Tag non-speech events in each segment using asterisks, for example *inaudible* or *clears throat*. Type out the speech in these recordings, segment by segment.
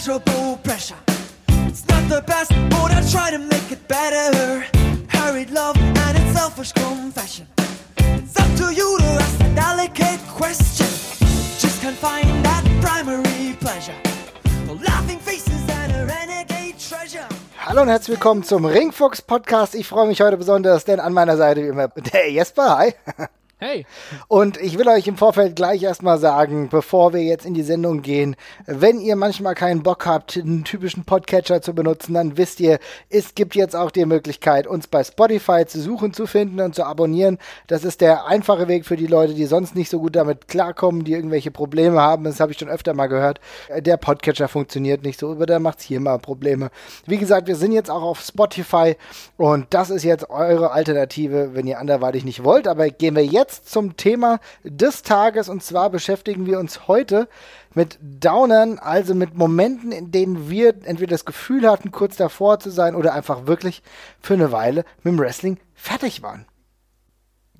pleasurable pressure. It's not the best, but I try to make it better. Hurried love and its selfish confession. It's up to you to ask the delicate question. Just can't find that primary pleasure. The laughing faces and a renegade treasure. Hallo und herzlich willkommen zum Ringfuchs Podcast. Ich freue mich heute besonders, denn an meiner Seite wie immer der Jesper. Hi. *laughs* Hey. Und ich will euch im Vorfeld gleich erstmal sagen, bevor wir jetzt in die Sendung gehen, wenn ihr manchmal keinen Bock habt, einen typischen Podcatcher zu benutzen, dann wisst ihr, es gibt jetzt auch die Möglichkeit, uns bei Spotify zu suchen, zu finden und zu abonnieren. Das ist der einfache Weg für die Leute, die sonst nicht so gut damit klarkommen, die irgendwelche Probleme haben. Das habe ich schon öfter mal gehört. Der Podcatcher funktioniert nicht so, aber der macht hier mal Probleme. Wie gesagt, wir sind jetzt auch auf Spotify und das ist jetzt eure Alternative, wenn ihr anderweitig nicht wollt. Aber gehen wir jetzt jetzt zum Thema des Tages und zwar beschäftigen wir uns heute mit Downern, also mit Momenten, in denen wir entweder das Gefühl hatten, kurz davor zu sein oder einfach wirklich für eine Weile mit dem Wrestling fertig waren.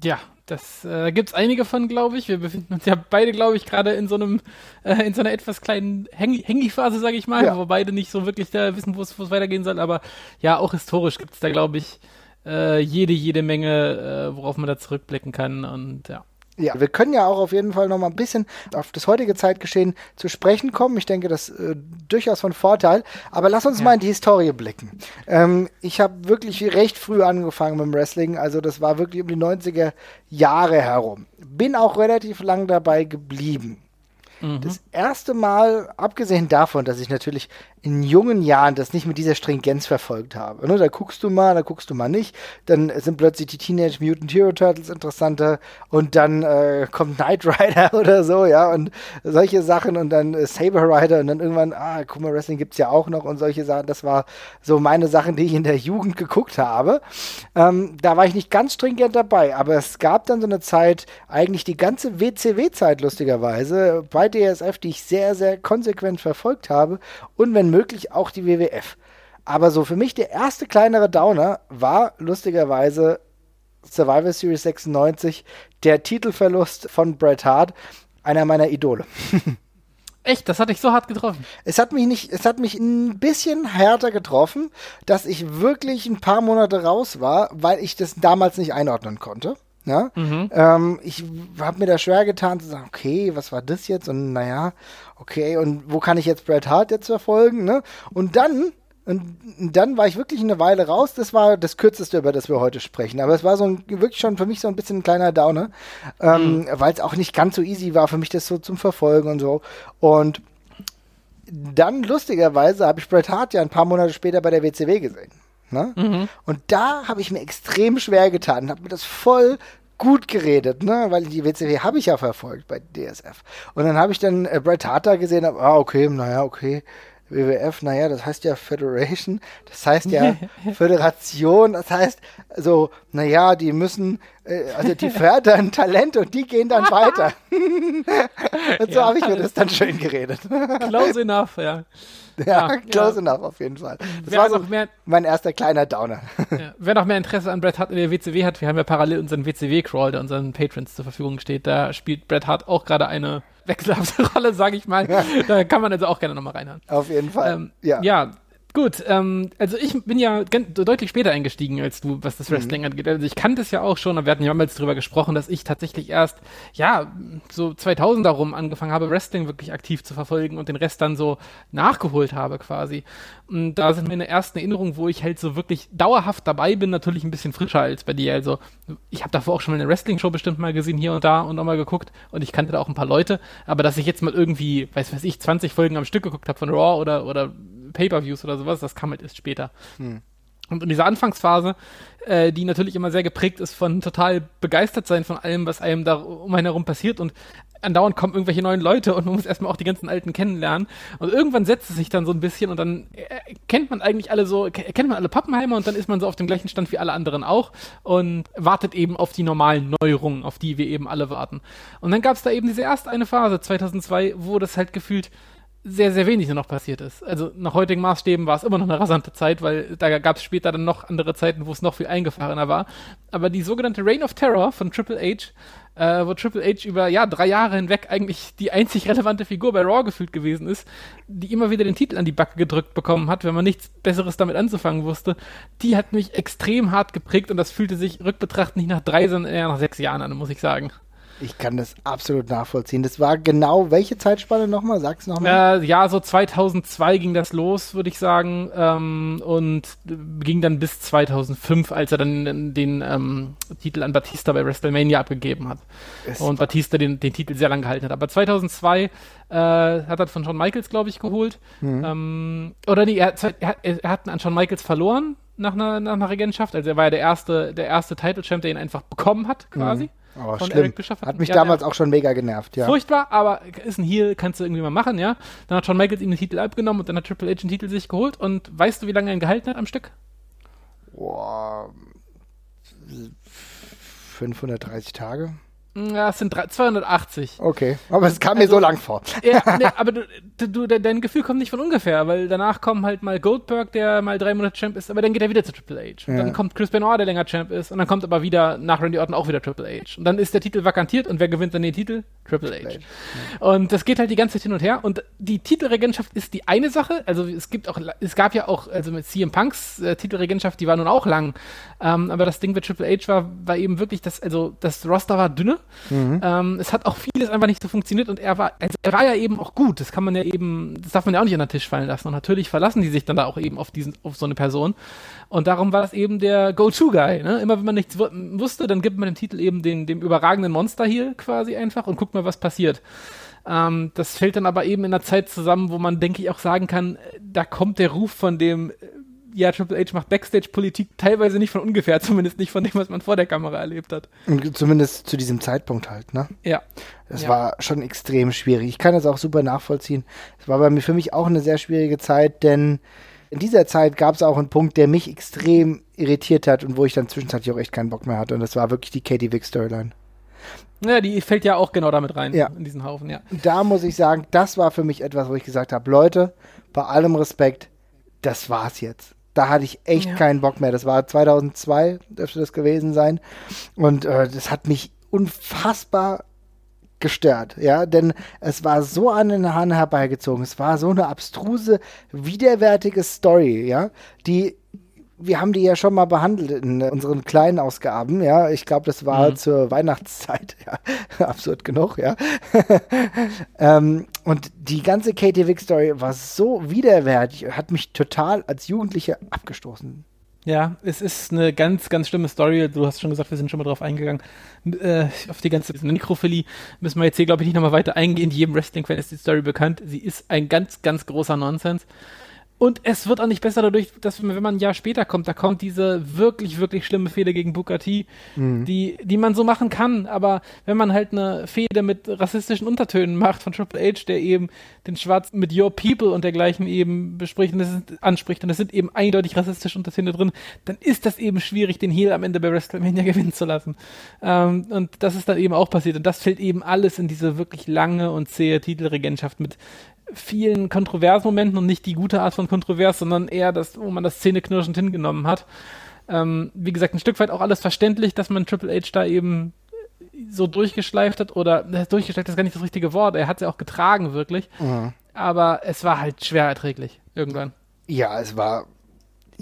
Ja, das äh, gibt es einige von, glaube ich. Wir befinden uns ja beide, glaube ich, gerade in so einem, äh, in so einer etwas kleinen Hängi-Phase, sage ich mal, ja. wo beide nicht so wirklich da wissen, wo es weitergehen soll. Aber ja, auch historisch gibt es da, glaube ich, äh, jede, jede Menge, äh, worauf man da zurückblicken kann und ja. Ja, wir können ja auch auf jeden Fall noch mal ein bisschen auf das heutige Zeitgeschehen zu sprechen kommen. Ich denke, das äh, durchaus von Vorteil. Aber lass uns ja. mal in die Historie blicken. Ähm, ich habe wirklich recht früh angefangen mit dem Wrestling. Also das war wirklich um die 90er Jahre herum. Bin auch relativ lang dabei geblieben. Mhm. Das erste Mal, abgesehen davon, dass ich natürlich in jungen Jahren das nicht mit dieser Stringenz verfolgt habe. Ne? Da guckst du mal, da guckst du mal nicht. Dann sind plötzlich die Teenage Mutant Hero Turtles interessanter und dann äh, kommt Knight Rider *laughs* oder so, ja, und solche Sachen und dann äh, Saber Rider und dann irgendwann, ah, guck mal, Wrestling gibt's ja auch noch und solche Sachen. Das war so meine Sachen, die ich in der Jugend geguckt habe. Ähm, da war ich nicht ganz stringent dabei, aber es gab dann so eine Zeit, eigentlich die ganze WCW-Zeit lustigerweise, bei DSF, die ich sehr, sehr konsequent verfolgt habe. Und wenn möglich auch die WWF. Aber so für mich der erste kleinere Downer war lustigerweise Survivor Series 96, der Titelverlust von Bret Hart, einer meiner Idole. *laughs* Echt, das hat dich so hart getroffen. Es hat mich nicht, es hat mich ein bisschen härter getroffen, dass ich wirklich ein paar Monate raus war, weil ich das damals nicht einordnen konnte. Ja? Mhm. Ähm, ich habe mir da schwer getan zu sagen, okay, was war das jetzt? Und naja, okay, und wo kann ich jetzt Bret Hart jetzt verfolgen? Ne? Und dann und dann war ich wirklich eine Weile raus. Das war das kürzeste, über das wir heute sprechen. Aber es war so ein, wirklich schon für mich so ein bisschen ein kleiner Downer, ähm, mhm. weil es auch nicht ganz so easy war für mich, das so zum Verfolgen und so. Und dann lustigerweise habe ich Bret Hart ja ein paar Monate später bei der WCW gesehen. Ne? Mhm. Und da habe ich mir extrem schwer getan, habe mir das voll gut geredet, ne? weil die WCW habe ich ja verfolgt bei DSF. Und dann habe ich dann äh, Bret Hart da gesehen, hab, ah, okay, naja, okay. WWF, naja, das heißt ja Federation, das heißt ja *laughs* Föderation, das heißt so, naja, die müssen, äh, also die fördern *laughs* Talente und die gehen dann weiter. *laughs* und so ja, habe ich mir das dann schön geredet. Close enough, ja. Ja, close ja. enough auf jeden Fall. Das wer war so mehr, mein erster kleiner Downer. Ja, wer noch mehr Interesse an Bret Hart in der WCW hat, wir haben ja parallel unseren WCW-Crawl, der unseren Patrons zur Verfügung steht. Da spielt Bret Hart auch gerade eine wechselhafte Rolle, sage ich mal. Da kann man also auch gerne nochmal reinhören. Auf jeden Fall. Ähm, ja. ja, Gut, ähm, also ich bin ja deutlich später eingestiegen als du, was das mhm. Wrestling mhm. angeht. Also ich kannte es ja auch schon, aber wir hatten ja damals drüber gesprochen, dass ich tatsächlich erst, ja, so 2000 darum angefangen habe, Wrestling wirklich aktiv zu verfolgen und den Rest dann so nachgeholt habe quasi. Und da sind meine ersten Erinnerungen, wo ich halt so wirklich dauerhaft dabei bin, natürlich ein bisschen frischer als bei dir. Also ich habe davor auch schon mal eine Wrestling-Show bestimmt mal gesehen, hier und da und nochmal geguckt und ich kannte da auch ein paar Leute, aber dass ich jetzt mal irgendwie, weiß weiß ich, 20 Folgen am Stück geguckt habe von Raw oder, oder Pay-per-Views oder sowas, das kam halt erst später. Hm. Und in dieser Anfangsphase, äh, die natürlich immer sehr geprägt ist von total begeistert sein von allem, was einem da um einen herum passiert und andauernd kommen irgendwelche neuen Leute und man muss erstmal auch die ganzen Alten kennenlernen. Und irgendwann setzt es sich dann so ein bisschen und dann äh, kennt man eigentlich alle so, kennt man alle Pappenheimer und dann ist man so auf dem gleichen Stand wie alle anderen auch und wartet eben auf die normalen Neuerungen, auf die wir eben alle warten. Und dann gab es da eben diese erste eine Phase, 2002, wo das halt gefühlt sehr, sehr wenig nur noch passiert ist. Also nach heutigen Maßstäben war es immer noch eine rasante Zeit, weil da gab es später dann noch andere Zeiten, wo es noch viel eingefahrener war. Aber die sogenannte Reign of Terror von Triple H, äh, wo Triple H über ja drei Jahre hinweg eigentlich die einzig relevante Figur bei Raw gefühlt gewesen ist, die immer wieder den Titel an die Backe gedrückt bekommen hat, wenn man nichts Besseres damit anzufangen wusste, die hat mich extrem hart geprägt und das fühlte sich rückbetrachtend nicht nach drei, sondern eher nach sechs Jahren an, muss ich sagen. Ich kann das absolut nachvollziehen. Das war genau welche Zeitspanne nochmal? Sag's nochmal. Äh, ja, so 2002 ging das los, würde ich sagen. Ähm, und ging dann bis 2005, als er dann den ähm, Titel an Batista bei WrestleMania abgegeben hat. Es und Batista den, den Titel sehr lange gehalten hat. Aber 2002 äh, hat er von Shawn Michaels, glaube ich, geholt. Mhm. Ähm, oder nee, er, er, er hat an Shawn Michaels verloren nach einer, nach einer Regentschaft. Also er war ja der erste, der erste Title-Champ, der ihn einfach bekommen hat, quasi. Mhm. Oh, von schlimm. Eric Bischoff. Hat, hat mich ja, damals auch schon mega genervt, ja. Furchtbar, aber ist ein Heal, kannst du irgendwie mal machen, ja. Dann hat Shawn Michaels ihm den Titel abgenommen und dann hat Triple H den Titel sich geholt. Und weißt du, wie lange er ihn gehalten hat am Stück? Boah. 530 Tage. Ja, es sind 280. Okay, aber es kam also, mir so lang vor. Ja, *laughs* nee, aber du, du, dein Gefühl kommt nicht von ungefähr, weil danach kommen halt mal Goldberg, der mal drei Monate Champ ist, aber dann geht er wieder zu Triple H. Und ja. dann kommt Chris Benoit, der länger Champ ist, und dann kommt aber wieder nach Randy Orton auch wieder Triple H. Und dann ist der Titel vakantiert und wer gewinnt dann den Titel? Triple, H. H. Ja. Und das geht halt die ganze Zeit hin und her. Und die Titelregentschaft ist die eine Sache. Also es gibt auch, es gab ja auch, also mit CM Punks äh, Titelregentschaft, die war nun auch lang. Ähm, aber das Ding mit Triple H war, war eben wirklich das, also das Roster war dünne. Mhm. Ähm, es hat auch vieles einfach nicht so funktioniert und er war, also er war ja eben auch gut. Das kann man ja eben, das darf man ja auch nicht an den Tisch fallen lassen. Und natürlich verlassen die sich dann da auch eben auf diesen, auf so eine Person. Und darum war das eben der Go-To-Guy. Ne? Immer wenn man nichts wusste, dann gibt man dem Titel eben den, dem überragenden Monster hier quasi einfach und guckt mal, was passiert. Ähm, das fällt dann aber eben in einer Zeit zusammen, wo man, denke ich, auch sagen kann, da kommt der Ruf von dem ja, Triple H macht Backstage-Politik teilweise nicht von ungefähr, *laughs* zumindest nicht von dem, was man vor der Kamera erlebt hat. Und zumindest zu diesem Zeitpunkt halt, ne? Ja. Das ja. war schon extrem schwierig. Ich kann das auch super nachvollziehen. Es war bei mir für mich auch eine sehr schwierige Zeit, denn in dieser Zeit gab es auch einen Punkt, der mich extrem irritiert hat und wo ich dann zwischenzeitlich auch echt keinen Bock mehr hatte. Und das war wirklich die Katie Vick Storyline. Ja, die fällt ja auch genau damit rein, ja. in diesen Haufen, ja. Da muss ich sagen, das war für mich etwas, wo ich gesagt habe, Leute, bei allem Respekt, das war's jetzt da hatte ich echt ja. keinen Bock mehr. Das war 2002, dürfte das gewesen sein. Und äh, das hat mich unfassbar gestört, ja, denn es war so an den Haaren herbeigezogen. Es war so eine abstruse, widerwärtige Story, ja, die wir haben die ja schon mal behandelt in unseren kleinen Ausgaben, ja. Ich glaube, das war mhm. zur Weihnachtszeit, *laughs* ja. Absurd genug, ja. *laughs* ähm, und die ganze Katie Vick Story war so widerwärtig, hat mich total als Jugendliche abgestoßen. Ja, es ist eine ganz, ganz schlimme Story. Du hast schon gesagt, wir sind schon mal drauf eingegangen. Äh, auf die ganze Nekrophilie müssen wir jetzt hier, glaube ich, nicht nochmal weiter eingehen. Jedem Wrestling-Fan ist die Story bekannt. Sie ist ein ganz, ganz großer Nonsens. Und es wird auch nicht besser dadurch, dass wenn man ein Jahr später kommt, da kommt diese wirklich, wirklich schlimme Fehde gegen Bukati, mhm. die, die man so machen kann. Aber wenn man halt eine Fehde mit rassistischen Untertönen macht von Triple H, der eben den Schwarz mit Your People und dergleichen eben bespricht und das ist, anspricht und es sind eben eindeutig rassistische Untertöne drin, dann ist das eben schwierig, den Heel am Ende bei WrestleMania *laughs* gewinnen zu lassen. Ähm, und das ist dann eben auch passiert. Und das fällt eben alles in diese wirklich lange und zähe Titelregentschaft mit vielen Kontroversmomenten und nicht die gute Art von Kontrovers, sondern eher das, wo man das Zähneknirschend hingenommen hat. Ähm, wie gesagt, ein Stück weit auch alles verständlich, dass man Triple H da eben so durchgeschleift hat oder äh, durchgeschleift ist gar nicht das richtige Wort. Er hat sie auch getragen, wirklich. Mhm. Aber es war halt schwer erträglich irgendwann. Ja, es war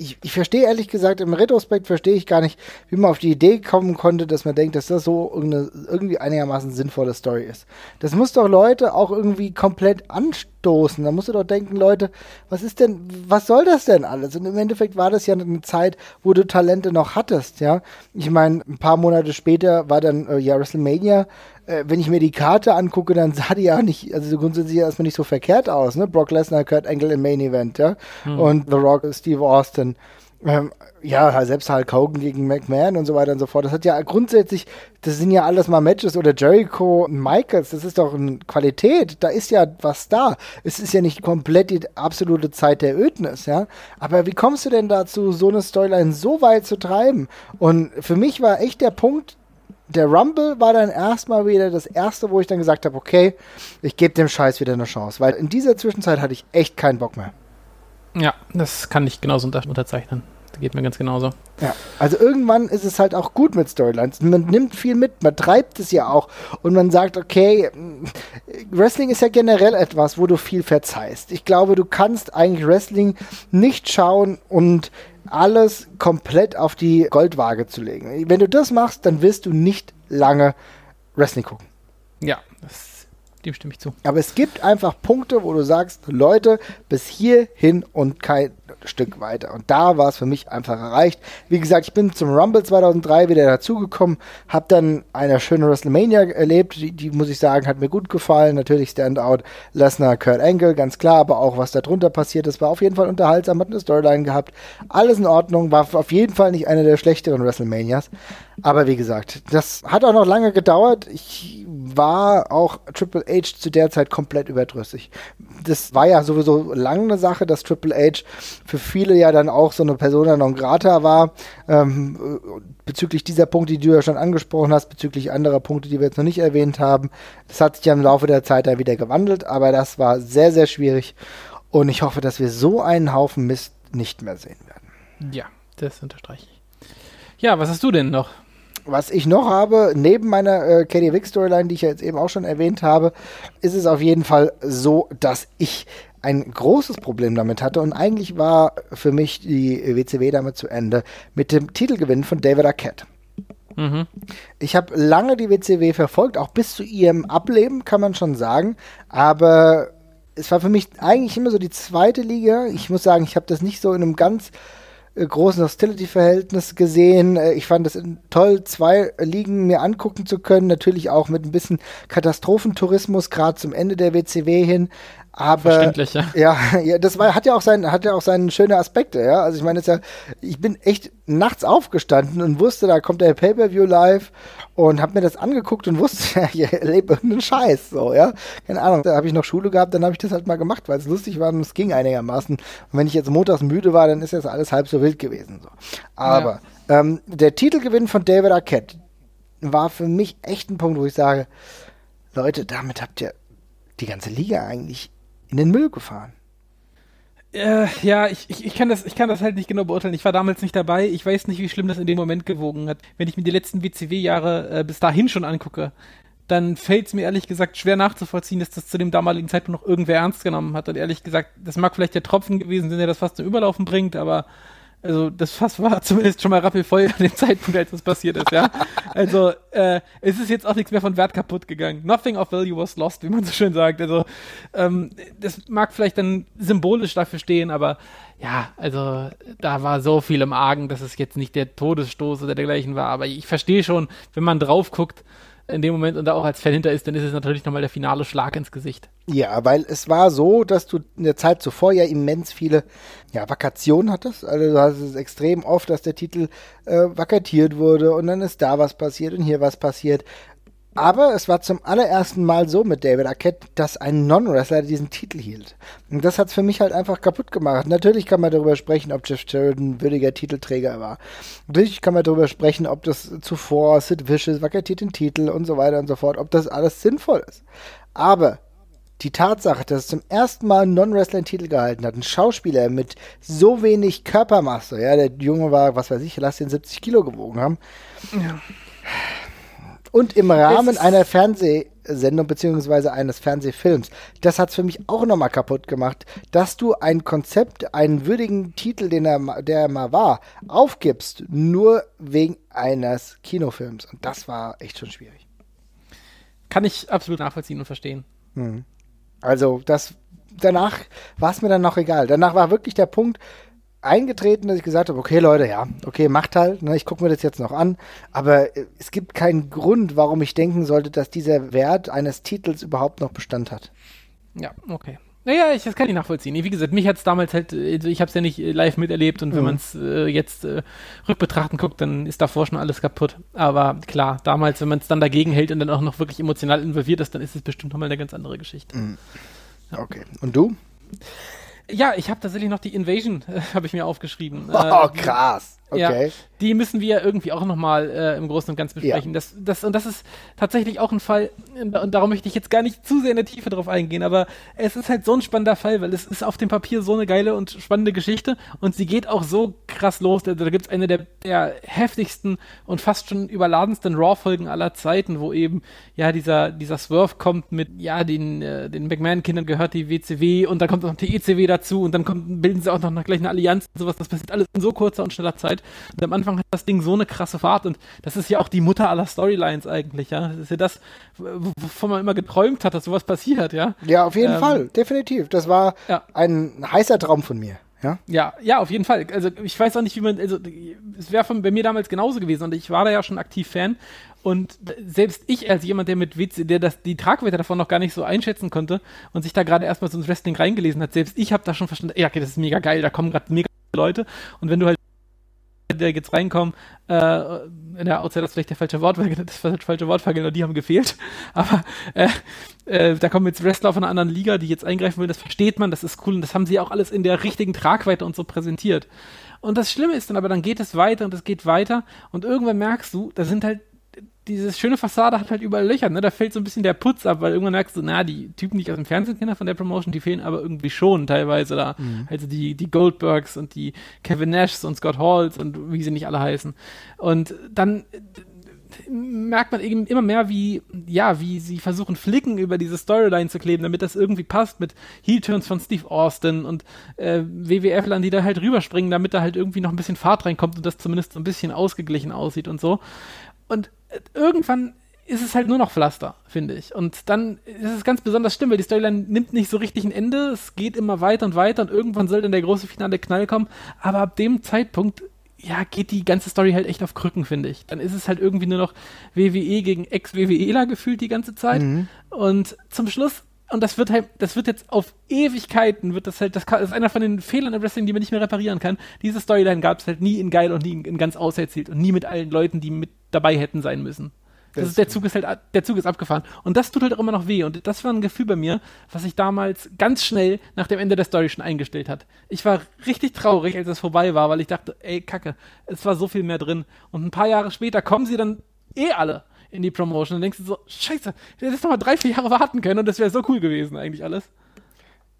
ich, ich verstehe ehrlich gesagt, im Retrospekt verstehe ich gar nicht, wie man auf die Idee kommen konnte, dass man denkt, dass das so irgendwie einigermaßen sinnvolle Story ist. Das muss doch Leute auch irgendwie komplett anstoßen. Da musst du doch denken, Leute, was ist denn, was soll das denn alles? Und im Endeffekt war das ja eine Zeit, wo du Talente noch hattest, ja. Ich meine, ein paar Monate später war dann äh, ja WrestleMania äh, wenn ich mir die Karte angucke, dann sah die ja nicht, also grundsätzlich erstmal nicht so verkehrt aus, ne? Brock Lesnar, Kurt Angle im Main Event, ja. Mhm. Und The Rock, Steve Austin. Ähm, ja, selbst Hulk Hogan gegen McMahon und so weiter und so fort. Das hat ja grundsätzlich, das sind ja alles mal Matches oder Jericho und Michaels, das ist doch eine Qualität, da ist ja was da. Es ist ja nicht komplett die absolute Zeit der Ödnis, ja. Aber wie kommst du denn dazu, so eine Storyline so weit zu treiben? Und für mich war echt der Punkt, der Rumble war dann erstmal wieder das erste, wo ich dann gesagt habe, okay, ich gebe dem Scheiß wieder eine Chance, weil in dieser Zwischenzeit hatte ich echt keinen Bock mehr. Ja, das kann ich genauso unter unterzeichnen. Das geht mir ganz genauso. Ja, also irgendwann ist es halt auch gut mit Storylines. Man nimmt viel mit, man treibt es ja auch und man sagt, okay, Wrestling ist ja generell etwas, wo du viel verzeihst. Ich glaube, du kannst eigentlich Wrestling nicht schauen und alles komplett auf die Goldwaage zu legen. Wenn du das machst, dann wirst du nicht lange Wrestling gucken. Ja, das, dem stimme ich zu. Aber es gibt einfach Punkte, wo du sagst, Leute, bis hierhin und kein Stück weiter. Und da war es für mich einfach erreicht. Wie gesagt, ich bin zum Rumble 2003 wieder dazugekommen, habe dann eine schöne WrestleMania erlebt, die, die, muss ich sagen, hat mir gut gefallen. Natürlich Standout Lesnar, Kurt Angle, ganz klar, aber auch was da drunter passiert ist, war auf jeden Fall unterhaltsam, hat eine Storyline gehabt. Alles in Ordnung, war auf jeden Fall nicht eine der schlechteren WrestleManias. Aber wie gesagt, das hat auch noch lange gedauert. Ich war auch Triple H zu der Zeit komplett überdrüssig. Das war ja sowieso lange eine Sache, dass Triple H für viele ja dann auch so eine Persona non grata war. Ähm, bezüglich dieser Punkte, die du ja schon angesprochen hast, bezüglich anderer Punkte, die wir jetzt noch nicht erwähnt haben. Das hat sich ja im Laufe der Zeit dann wieder gewandelt, aber das war sehr, sehr schwierig. Und ich hoffe, dass wir so einen Haufen Mist nicht mehr sehen werden. Ja, das unterstreiche ich. Ja, was hast du denn noch? Was ich noch habe, neben meiner äh, Katie Wick Storyline, die ich ja jetzt eben auch schon erwähnt habe, ist es auf jeden Fall so, dass ich ein großes Problem damit hatte und eigentlich war für mich die WCW damit zu Ende mit dem Titelgewinn von David Arquette. Mhm. Ich habe lange die WCW verfolgt, auch bis zu ihrem Ableben, kann man schon sagen. Aber es war für mich eigentlich immer so die zweite Liga. Ich muss sagen, ich habe das nicht so in einem ganz äh, großen Hostility-Verhältnis gesehen. Äh, ich fand es toll, zwei Ligen mir angucken zu können. Natürlich auch mit ein bisschen Katastrophentourismus, gerade zum Ende der WCW hin. Aber ja. *laughs* ja, ja, das war, hat ja auch sein, hat ja auch seine schöne Aspekte, ja. Also ich meine, ja, ich bin echt nachts aufgestanden und wusste, da kommt der Pay-per-View live und habe mir das angeguckt und wusste, *laughs* ja, ich erlebe irgendeinen Scheiß, so, ja. Keine Ahnung. Da habe ich noch Schule gehabt, dann habe ich das halt mal gemacht, weil es lustig war und es ging einigermaßen. Und wenn ich jetzt montags müde war, dann ist das alles halb so wild gewesen, so. Aber ja. ähm, der Titelgewinn von David Arquette war für mich echt ein Punkt, wo ich sage, Leute, damit habt ihr die ganze Liga eigentlich in den Müll gefahren. Äh, ja, ich, ich, ich, kann das, ich kann das halt nicht genau beurteilen. Ich war damals nicht dabei. Ich weiß nicht, wie schlimm das in dem Moment gewogen hat. Wenn ich mir die letzten WCW-Jahre äh, bis dahin schon angucke, dann fällt es mir ehrlich gesagt schwer nachzuvollziehen, dass das zu dem damaligen Zeitpunkt noch irgendwer ernst genommen hat. Und ehrlich gesagt, das mag vielleicht der Tropfen gewesen sein, der das fast zum Überlaufen bringt, aber also das Fass war *laughs* zumindest schon mal rappelvoll an dem Zeitpunkt, als das passiert ist, ja. Also äh, es ist jetzt auch nichts mehr von Wert kaputt gegangen. Nothing of value was lost, wie man so schön sagt. Also ähm, das mag vielleicht dann symbolisch dafür stehen, aber ja, also da war so viel im Argen, dass es jetzt nicht der Todesstoß oder dergleichen war. Aber ich verstehe schon, wenn man drauf guckt, in dem Moment und da auch als Fan hinter ist, dann ist es natürlich nochmal der finale Schlag ins Gesicht. Ja, weil es war so, dass du in der Zeit zuvor ja immens viele ja, Vakationen hattest. Also du hast es extrem oft, dass der Titel äh, vakatiert wurde und dann ist da was passiert und hier was passiert. Aber es war zum allerersten Mal so mit David Arquette, dass ein Non-Wrestler diesen Titel hielt. Und das hat es für mich halt einfach kaputt gemacht. Natürlich kann man darüber sprechen, ob Jeff Jarrett ein würdiger Titelträger war. Natürlich kann man darüber sprechen, ob das zuvor Sid Vicious vakatiert den Titel und so weiter und so fort, ob das alles sinnvoll ist. Aber die Tatsache, dass es zum ersten Mal ein Non-Wrestler einen Titel gehalten hat, ein Schauspieler mit so wenig Körpermasse, ja, der Junge war, was weiß ich, lass den 70 Kilo gewogen haben. Ja und im Rahmen einer Fernsehsendung beziehungsweise eines Fernsehfilms. Das hat es für mich auch nochmal kaputt gemacht, dass du ein Konzept, einen würdigen Titel, den er, der er mal war, aufgibst, nur wegen eines Kinofilms. Und das war echt schon schwierig. Kann ich absolut nachvollziehen und verstehen. Hm. Also, das danach war es mir dann noch egal. Danach war wirklich der Punkt, eingetreten, dass ich gesagt habe, okay Leute, ja, okay, macht halt, ne, ich gucke mir das jetzt noch an, aber äh, es gibt keinen Grund, warum ich denken sollte, dass dieser Wert eines Titels überhaupt noch Bestand hat. Ja, okay. Naja, ich, das kann ich nachvollziehen. Wie gesagt, mich hat es damals halt, also ich habe es ja nicht äh, live miterlebt und wenn mhm. man es äh, jetzt äh, rückbetrachten guckt, dann ist davor schon alles kaputt. Aber klar, damals, wenn man es dann dagegen hält und dann auch noch wirklich emotional involviert ist, dann ist es bestimmt nochmal eine ganz andere Geschichte. Mhm. Okay. Und du? Ja, ich habe tatsächlich noch die Invasion, *laughs* äh, habe ich mir aufgeschrieben. Oh, äh, krass. Okay. Ja, die müssen wir irgendwie auch nochmal äh, im Großen und Ganzen besprechen. Das, das, und das ist tatsächlich auch ein Fall, und darum möchte ich jetzt gar nicht zu sehr in der Tiefe drauf eingehen, aber es ist halt so ein spannender Fall, weil es ist auf dem Papier so eine geile und spannende Geschichte und sie geht auch so krass los. Da, da gibt es eine der, der heftigsten und fast schon überladensten Raw-Folgen aller Zeiten, wo eben ja dieser, dieser Swerve kommt mit, ja, den, äh, den McMahon-Kindern gehört die WCW und dann kommt noch die ECW dazu und dann kommt, bilden sie auch noch gleich eine Allianz und sowas. Das passiert alles in so kurzer und schneller Zeit. Und am Anfang hat das Ding so eine krasse Fahrt und das ist ja auch die Mutter aller Storylines eigentlich, ja. Das ist ja das, wovon man immer geträumt hat, dass sowas passiert, ja. Ja, auf jeden ähm, Fall, definitiv. Das war ja. ein heißer Traum von mir. Ja? ja, ja, auf jeden Fall. Also ich weiß auch nicht, wie man, also es wäre bei mir damals genauso gewesen und ich war da ja schon aktiv Fan und selbst ich als jemand, der mit WC, der das, die Tragweite davon noch gar nicht so einschätzen konnte und sich da gerade erstmal so ins Wrestling reingelesen hat, selbst ich habe da schon verstanden, ja, okay, das ist mega geil, da kommen gerade mega Leute und wenn du halt der jetzt reinkommen, äh, der Outsider ist vielleicht der falsche Wortwahl, das falsche Wortwahl, genau die haben gefehlt, *laughs* aber äh, äh, da kommen jetzt Wrestler von einer anderen Liga, die jetzt eingreifen wollen, das versteht man, das ist cool und das haben sie auch alles in der richtigen Tragweite und so präsentiert. Und das Schlimme ist dann aber, dann geht es weiter und es geht weiter und irgendwann merkst du, da sind halt diese schöne Fassade hat halt überall Löcher, ne? Da fällt so ein bisschen der Putz ab, weil irgendwann merkst du, na, die Typen, die ich aus dem Fernsehen kenne von der Promotion, die fehlen aber irgendwie schon teilweise da. Mhm. Also die, die Goldbergs und die Kevin Nashs und Scott Halls und wie sie nicht alle heißen. Und dann merkt man eben immer mehr, wie, ja, wie sie versuchen, Flicken über diese Storyline zu kleben, damit das irgendwie passt mit Heel-Turns von Steve Austin und äh, WWF-Lern, die da halt rüberspringen, damit da halt irgendwie noch ein bisschen Fahrt reinkommt und das zumindest so ein bisschen ausgeglichen aussieht und so. Und irgendwann ist es halt nur noch Pflaster, finde ich. Und dann ist es ganz besonders schlimm, weil die Storyline nimmt nicht so richtig ein Ende. Es geht immer weiter und weiter und irgendwann soll dann der große finale Knall kommen. Aber ab dem Zeitpunkt, ja, geht die ganze Story halt echt auf Krücken, finde ich. Dann ist es halt irgendwie nur noch WWE gegen Ex-WWEler gefühlt die ganze Zeit. Mhm. Und zum Schluss und das wird halt, das wird jetzt auf Ewigkeiten, wird das halt, das ist einer von den Fehlern im Wrestling, die man nicht mehr reparieren kann. Diese Storyline gab es halt nie in geil und nie in, in ganz auserzählt und nie mit allen Leuten, die mit dabei hätten sein müssen. Das, das ist, der Zug ist halt, der Zug ist abgefahren. Und das tut halt auch immer noch weh. Und das war ein Gefühl bei mir, was sich damals ganz schnell nach dem Ende der Story schon eingestellt hat. Ich war richtig traurig, als es vorbei war, weil ich dachte, ey, Kacke, es war so viel mehr drin. Und ein paar Jahre später kommen sie dann eh alle in die Promotion. Und denkst du so, scheiße, ich hätte noch mal drei, vier Jahre warten können und das wäre so cool gewesen, eigentlich alles.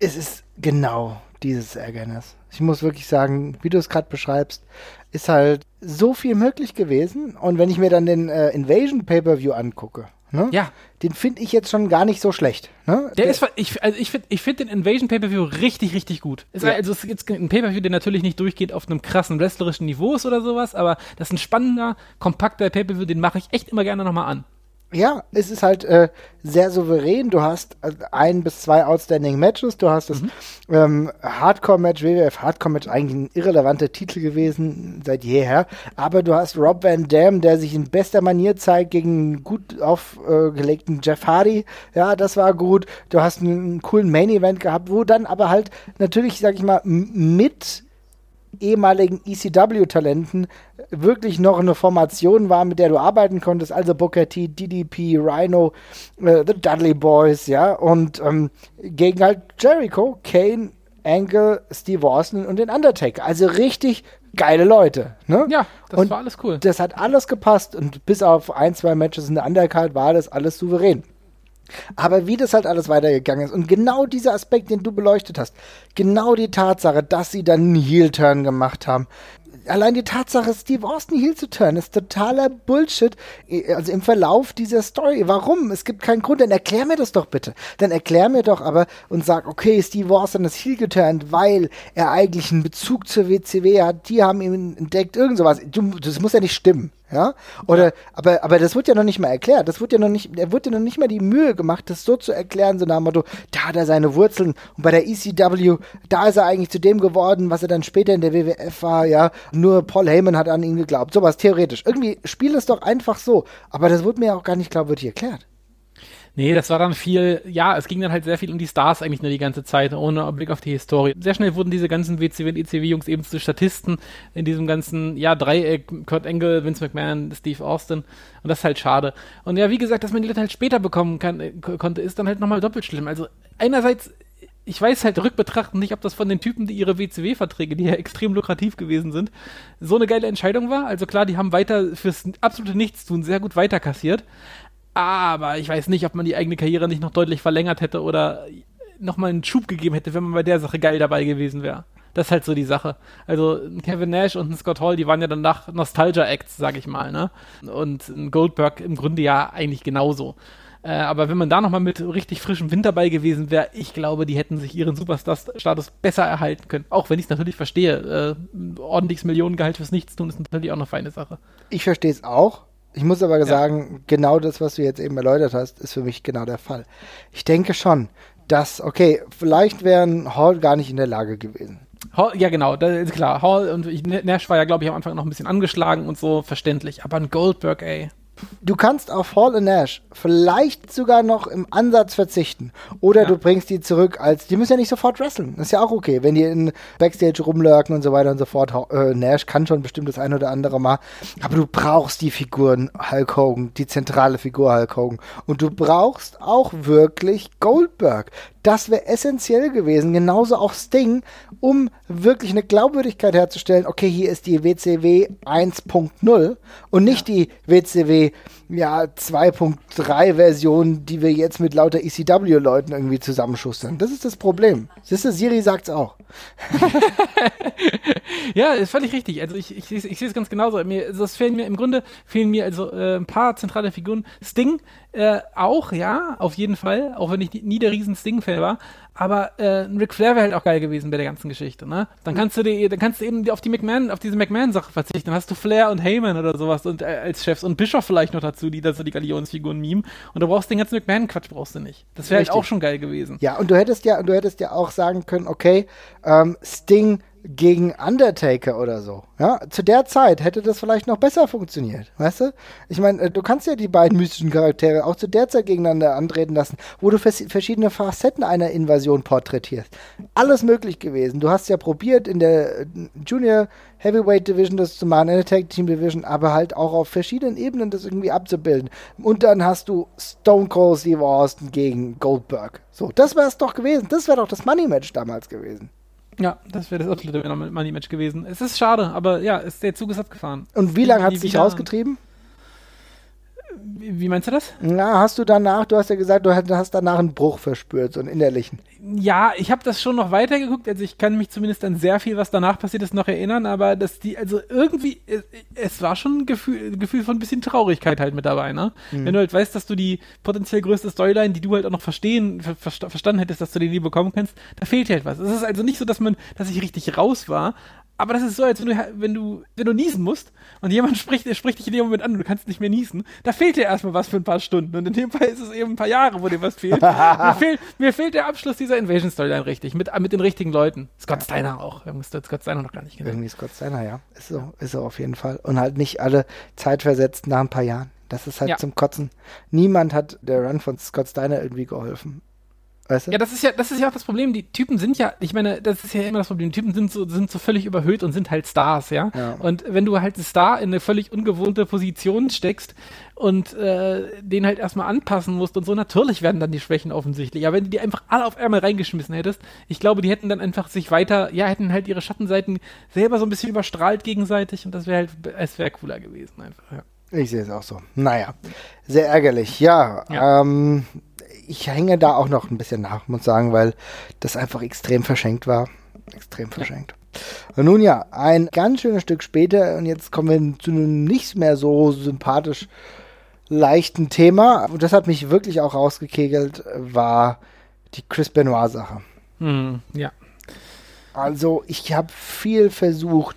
Es ist genau dieses Ärgernis. Ich muss wirklich sagen, wie du es gerade beschreibst, ist halt so viel möglich gewesen. Und wenn ich mir dann den äh, Invasion Pay-Per-View angucke, Ne? Ja. Den finde ich jetzt schon gar nicht so schlecht. Ne? Der, der ist, ich, also ich finde ich find den Invasion Pay-Per-View richtig, richtig gut. Ist, ja. Also es ist jetzt ein Pay-Per-View, der natürlich nicht durchgeht auf einem krassen wrestlerischen Niveau ist oder sowas, aber das ist ein spannender, kompakter Pay-Per-View, den mache ich echt immer gerne nochmal an ja, es ist halt äh, sehr souverän. Du hast äh, ein bis zwei Outstanding Matches. Du hast das mhm. ähm, Hardcore-Match, WWF Hardcore-Match, eigentlich ein irrelevanter Titel gewesen seit jeher. Aber du hast Rob Van Dam, der sich in bester Manier zeigt gegen gut aufgelegten Jeff Hardy. Ja, das war gut. Du hast einen, einen coolen Main-Event gehabt, wo dann aber halt natürlich, sag ich mal, mit ehemaligen ECW-Talenten wirklich noch eine Formation war, mit der du arbeiten konntest, also Booker T, DDP, Rhino, äh, The Dudley Boys, ja, und ähm, gegen halt Jericho, Kane, Angle, Steve Austin und den Undertaker. Also richtig geile Leute, ne? Ja, das und war alles cool. Das hat alles gepasst und bis auf ein, zwei Matches in der Undercard war das alles souverän. Aber wie das halt alles weitergegangen ist und genau dieser Aspekt, den du beleuchtet hast, genau die Tatsache, dass sie dann einen Heel-Turn gemacht haben, allein die Tatsache, Steve Austin Heel zu turnen, ist totaler Bullshit. Also im Verlauf dieser Story. Warum? Es gibt keinen Grund. Dann erklär mir das doch bitte. Dann erklär mir doch aber und sag, okay, Steve Austin ist Heel geturnt, weil er eigentlich einen Bezug zur WCW hat. Die haben ihn entdeckt. Irgend sowas. das muss ja nicht stimmen. Ja? Oder, ja. aber, aber das wird ja noch nicht mal erklärt. Das wird ja noch nicht, er wird ja noch nicht mal die Mühe gemacht, das so zu erklären, so nach dem Motto, da hat er seine Wurzeln und bei der ECW, da ist er eigentlich zu dem geworden, was er dann später in der WWF war, ja. Nur Paul Heyman hat an ihn geglaubt. Sowas theoretisch. Irgendwie spiel es doch einfach so. Aber das wurde mir auch gar nicht glaubwürdig erklärt. Nee, das war dann viel, ja, es ging dann halt sehr viel um die Stars eigentlich nur die ganze Zeit, ohne Blick auf die Historie. Sehr schnell wurden diese ganzen WCW und ECW-Jungs eben zu Statisten in diesem ganzen, ja, Dreieck, Kurt Angle, Vince McMahon, Steve Austin. Und das ist halt schade. Und ja, wie gesagt, dass man die Leute halt später bekommen kann, äh, konnte, ist dann halt nochmal doppelt schlimm. Also einerseits ich weiß halt rückbetrachtend nicht, ob das von den Typen, die ihre WCW-Verträge, die ja extrem lukrativ gewesen sind, so eine geile Entscheidung war. Also klar, die haben weiter fürs absolute Nichtstun sehr gut weiterkassiert. Aber ich weiß nicht, ob man die eigene Karriere nicht noch deutlich verlängert hätte oder nochmal einen Schub gegeben hätte, wenn man bei der Sache geil dabei gewesen wäre. Das ist halt so die Sache. Also Kevin Nash und Scott Hall, die waren ja danach Nostalgia-Acts, sag ich mal, ne? Und Goldberg im Grunde ja eigentlich genauso. Äh, aber wenn man da nochmal mit richtig frischem Wind dabei gewesen wäre, ich glaube, die hätten sich ihren Superstar-Status besser erhalten können. Auch wenn ich es natürlich verstehe. Äh, ordentliches Millionengehalt fürs Nichtstun ist natürlich auch eine feine Sache. Ich verstehe es auch. Ich muss aber ja. sagen, genau das, was du jetzt eben erläutert hast, ist für mich genau der Fall. Ich denke schon, dass, okay, vielleicht wären Hall gar nicht in der Lage gewesen. Hall, ja, genau, das ist klar. Hall und Nash war ja, glaube ich, am Anfang noch ein bisschen angeschlagen und so, verständlich. Aber ein Goldberg, ey. Du kannst auf Hall and Nash vielleicht sogar noch im Ansatz verzichten. Oder ja. du bringst die zurück als, die müssen ja nicht sofort wresteln. Das ist ja auch okay, wenn die in Backstage rumlurken und so weiter und so fort. Äh, Nash kann schon bestimmt das ein oder andere mal. Aber du brauchst die Figuren Hulk Hogan, die zentrale Figur Hulk Hogan. Und du brauchst auch wirklich Goldberg. Das wäre essentiell gewesen. Genauso auch Sting, um wirklich eine Glaubwürdigkeit herzustellen. Okay, hier ist die WCW 1.0 und nicht ja. die WCW ja, 2.3 Version, die wir jetzt mit lauter ECW-Leuten irgendwie zusammenschustern. Das ist das Problem. Siehst du, Siri sagt's auch. *laughs* ja, ist völlig richtig. Also ich, ich, ich, sehe es ganz genauso. Mir, also es fehlen mir im Grunde fehlen mir also äh, ein paar zentrale Figuren. Sting äh, auch, ja, auf jeden Fall, auch wenn ich nie der riesen Sting-Fan war. Aber äh, ein Ric Flair wäre halt auch geil gewesen bei der ganzen Geschichte, ne? Dann kannst du dir, dann kannst du eben auf die McMahon, auf diese McMahon-Sache verzichten. Dann hast du Flair und Heyman oder sowas und äh, als Chefs und Bischof vielleicht noch dazu, die da so die Galionsfiguren meme. Und du brauchst den ganzen McMahon-Quatsch brauchst du nicht. Das wäre halt auch schon geil gewesen. Ja, und du hättest ja, du hättest ja auch sagen können, okay, ähm, Sting gegen Undertaker oder so. Ja, zu der Zeit hätte das vielleicht noch besser funktioniert, weißt du? Ich meine, äh, du kannst ja die beiden mystischen Charaktere auch zu der Zeit gegeneinander antreten lassen, wo du verschiedene Facetten einer Invasion porträtierst. Alles möglich gewesen. Du hast ja probiert in der äh, Junior Heavyweight Division das zu machen, in der Tag Team Division, aber halt auch auf verschiedenen Ebenen das irgendwie abzubilden. Und dann hast du Stone Cold Steve Austin gegen Goldberg. So, das wäre es doch gewesen. Das wäre doch das Money Match damals gewesen. Ja, das wäre das absolute Money-Match gewesen. Es ist schade, aber ja, ist, der Zug ist abgefahren. Und wie lange hat es dich rausgetrieben? Wie, meinst du das? Na, hast du danach, du hast ja gesagt, du hast danach einen Bruch verspürt, so einen innerlichen. Ja, ich habe das schon noch weitergeguckt, also ich kann mich zumindest an sehr viel, was danach passiert ist, noch erinnern, aber dass die, also irgendwie, es, es war schon ein Gefühl, ein Gefühl von ein bisschen Traurigkeit halt mit dabei, ne? Mhm. Wenn du halt weißt, dass du die potenziell größte Storyline, die du halt auch noch verstehen, ver verstanden hättest, dass du die nie bekommen kannst, da fehlt halt was. Es ist also nicht so, dass man, dass ich richtig raus war, aber das ist so, als wenn du, wenn du, wenn du niesen musst und jemand *laughs* spricht, der spricht dich in dem Moment an und du kannst nicht mehr niesen, da fehlt dir erstmal was für ein paar Stunden. Und in dem Fall ist es eben ein paar Jahre, wo dir was fehlt. *laughs* mir, fehlt mir fehlt der Abschluss dieser Invasion-Storyline richtig, mit, mit den richtigen Leuten. Scott Steiner auch. Wir haben Scott Steiner noch gar nicht genannt. Irgendwie Scott Steiner, ja. Ist so, ist so auf jeden Fall. Und halt nicht alle zeitversetzt nach ein paar Jahren. Das ist halt ja. zum Kotzen. Niemand hat der Run von Scott Steiner irgendwie geholfen. Weißt du? Ja, das ist ja, das ist ja auch das Problem. Die Typen sind ja, ich meine, das ist ja immer das Problem. Die Typen sind so, sind so völlig überhöht und sind halt Stars, ja? ja. Und wenn du halt einen Star in eine völlig ungewohnte Position steckst und äh, den halt erstmal anpassen musst und so, natürlich werden dann die Schwächen offensichtlich. Aber wenn du die einfach alle auf einmal reingeschmissen hättest, ich glaube, die hätten dann einfach sich weiter, ja, hätten halt ihre Schattenseiten selber so ein bisschen überstrahlt gegenseitig und das wäre halt, es wäre cooler gewesen einfach, ja. Ich sehe es auch so. Naja, sehr ärgerlich. Ja, ja. Ähm, ich hänge da auch noch ein bisschen nach, muss sagen, weil das einfach extrem verschenkt war. Extrem verschenkt. Und nun ja, ein ganz schönes Stück später, und jetzt kommen wir zu einem nicht mehr so sympathisch leichten Thema. Und das hat mich wirklich auch rausgekegelt, war die Chris Benoit-Sache. Hm, ja. Also, ich habe viel versucht,